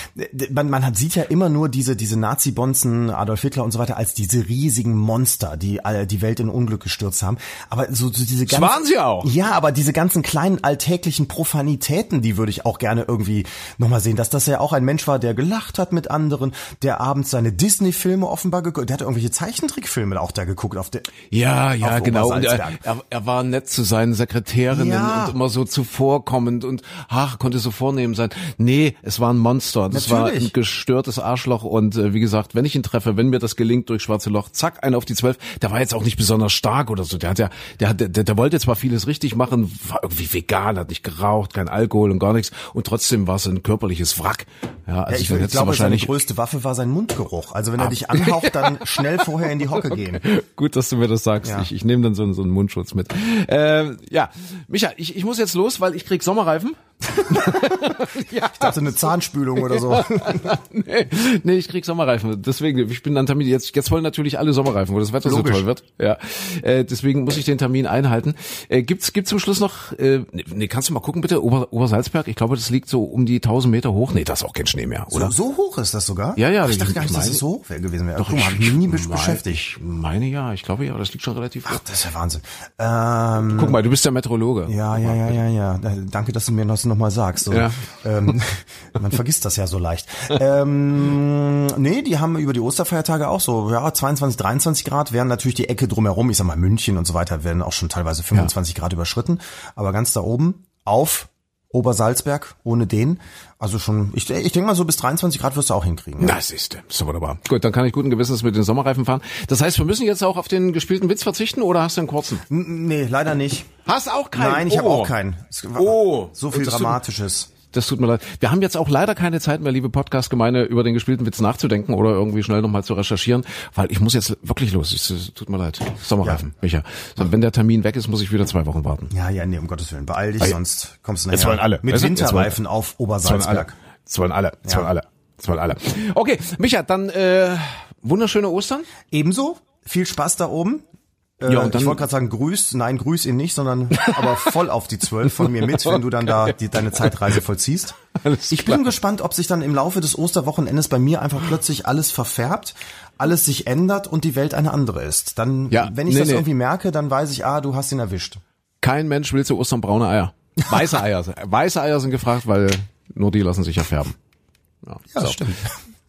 man, man hat, sieht ja immer nur diese, diese Nazi-Bonzen, Adolf Hitler und so weiter, als diese riesigen Monster, die die Welt in Unglück gestürzt haben. Aber so, so diese ganzen, waren sie auch. Ja, aber diese ganzen kleinen alltäglichen Profanitäten, die würde ich auch gerne irgendwie nochmal sehen, dass das ja auch ein Mensch war, der gelacht hat mit anderen, der abends seine Disney-Filme offenbar geguckt, der hat irgendwelche Zeichentrickfilme auch da geguckt auf der, Ja, ja, genau. Und er, er, er war nett zu seinen Sekretärinnen Ja. und immer so zuvorkommend und ach, konnte so vornehm sein. Nee, es war ein Monster. Das war Natürlich. ein gestörtes Arschloch und äh, wie gesagt, wenn ich ihn treffe, wenn mir das gelingt durch schwarze Loch, zack, einer auf die zwölf. Der war jetzt auch nicht besonders stark oder so. Der hat ja, der hat, der, der wollte zwar vieles richtig machen, war irgendwie vegan, hat nicht geraucht, kein Alkohol und gar nichts und trotzdem war es ein körperliches Wrack. Ja, also Ja, ich, ich du glaube, seine wahrscheinlich größte Waffe war sein Mundgeruch. Also wenn er dich anhaucht, dann schnell vorher in die Hocke gehen. Gut, dass du mir das sagst. Ja. Ich, ich nehme dann so, einen- so einen Mundschutz mit. Ähm, ja, Micha, ich, ich muss jetzt los, weil ich krieg Sommerreifen. ja. Ich dachte eine Zahnspülung oder so. nee, nee, ich krieg Sommerreifen. Deswegen, ich bin dann Termin. Jetzt, jetzt wollen natürlich alle Sommerreifen, wo das Wetter Logisch. so toll wird. Ja, äh, deswegen muss ich den Termin einhalten. Äh, gibt's gibt's zum Schluss noch? Äh, nee, kannst du mal gucken bitte? Ober, Obersalzberg. Ich glaube, das liegt so um die 1000 Meter hoch. Nee, das ist auch kein Schnee mehr, oder? So, so hoch ist das sogar? Ja, ja. Ach, ich dachte gar nicht, dass es so hoch wäre gewesen wäre. Doch, ich habe mich nie beschäftigt. Ich meine ja, ich glaube ja, das liegt schon relativ hoch. Ach, das ist ja Wahnsinn. Ähm, Guck mal, du bist der Meteorologe. Ja, ja, ja, ja, ja. Danke, dass du mir das nochmal sagst. So. Ja. Ähm, man vergisst das ja so leicht. Ähm, nee, die haben über die Osterfeiertage auch so, ja, 22, 23 Grad, wären natürlich die Ecke drumherum, ich sag mal München und so weiter, werden auch schon teilweise 25 ja. Grad überschritten. Aber ganz da oben auf Obersalzberg ohne den. Also schon, ich, ich denke mal so bis 23 Grad wirst du auch hinkriegen. Ja. Das ist, ist wunderbar. Gut, dann kann ich guten Gewissens mit den Sommerreifen fahren. Das heißt, wir müssen jetzt auch auf den gespielten Witz verzichten oder hast du einen kurzen? N nee, leider nicht. Hast auch keinen? Nein, ich oh. habe auch keinen. Oh, so viel Dramatisches. Das tut mir leid. Wir haben jetzt auch leider keine Zeit mehr, liebe Podcast-Gemeinde, über den gespielten Witz nachzudenken oder irgendwie schnell nochmal zu recherchieren, weil ich muss jetzt wirklich los. Es tut mir leid. Sommerreifen, ja. Micha. So, wenn der Termin weg ist, muss ich wieder zwei Wochen warten. Ja, ja, nee, um Gottes Willen. Beeil dich, sonst kommst du nachher. Jetzt wollen alle. Mit Winterreifen auf Obersalzberg. Das wollen alle. Das wollen alle. Das wollen alle. Okay, Micha, dann äh, wunderschöne Ostern. Ebenso. Viel Spaß da oben. Äh, ja, und dann, ich wollte gerade sagen, grüß, nein, grüß ihn nicht, sondern aber voll auf die Zwölf von mir mit, wenn du dann da die, deine Zeitreise vollziehst. Alles ich bin gespannt, ob sich dann im Laufe des Osterwochenendes bei mir einfach plötzlich alles verfärbt, alles sich ändert und die Welt eine andere ist. Dann, ja, wenn ich nee, das nee. irgendwie merke, dann weiß ich, ah, du hast ihn erwischt. Kein Mensch will zu Ostern braune Eier. Weiße Eier. Weiße Eier sind gefragt, weil nur die lassen sich ja färben. Ja, ja so. stimmt.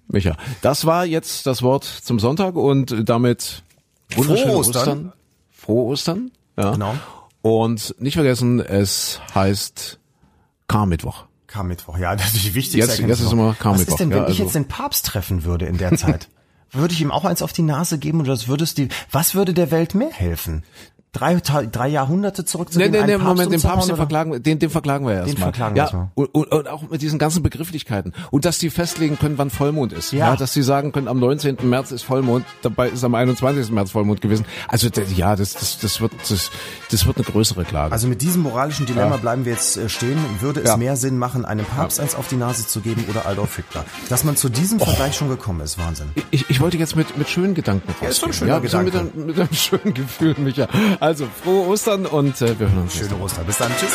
Micha, das war jetzt das Wort zum Sonntag und damit wunderschöne Ostern. Ostern frohe Ostern. Ja. Genau. Und nicht vergessen, es heißt Karmittwoch. Karmittwoch, ja, das ist die wichtigste jetzt, jetzt ist immer Karmittwoch. Was ist denn, wenn ja, also. ich jetzt den Papst treffen würde in der Zeit? würde ich ihm auch eins auf die Nase geben oder was würdest die, was würde der Welt mehr helfen? Drei, drei Jahrhunderte zurück zu nee, nee, nee, Moment, den Papst, den verklagen, den, den verklagen wir erstmal. Den verklagen wir ja, und, und, und, auch mit diesen ganzen Begrifflichkeiten. Und dass die festlegen können, wann Vollmond ist. Ja. ja. Dass sie sagen können, am 19. März ist Vollmond, dabei ist am 21. März Vollmond gewesen. Also, ja, das, das, das wird, das, das wird eine größere Klage. Also mit diesem moralischen Dilemma ja. bleiben wir jetzt äh, stehen. Würde es ja. mehr Sinn machen, einem Papst eins auf die Nase zu geben oder Adolf Hitler? Dass man zu diesem oh. Vergleich schon gekommen ist, Wahnsinn. Ich, ich wollte jetzt mit, mit schönen Gedanken rausgehen. Ja, ist schon ein schöner ja, Gedanke. Mit einem, mit einem schönen Gefühl, Micha. Also frohe Ostern und äh, wir hören uns. Schöne Ostern. Bis dann. Tschüss.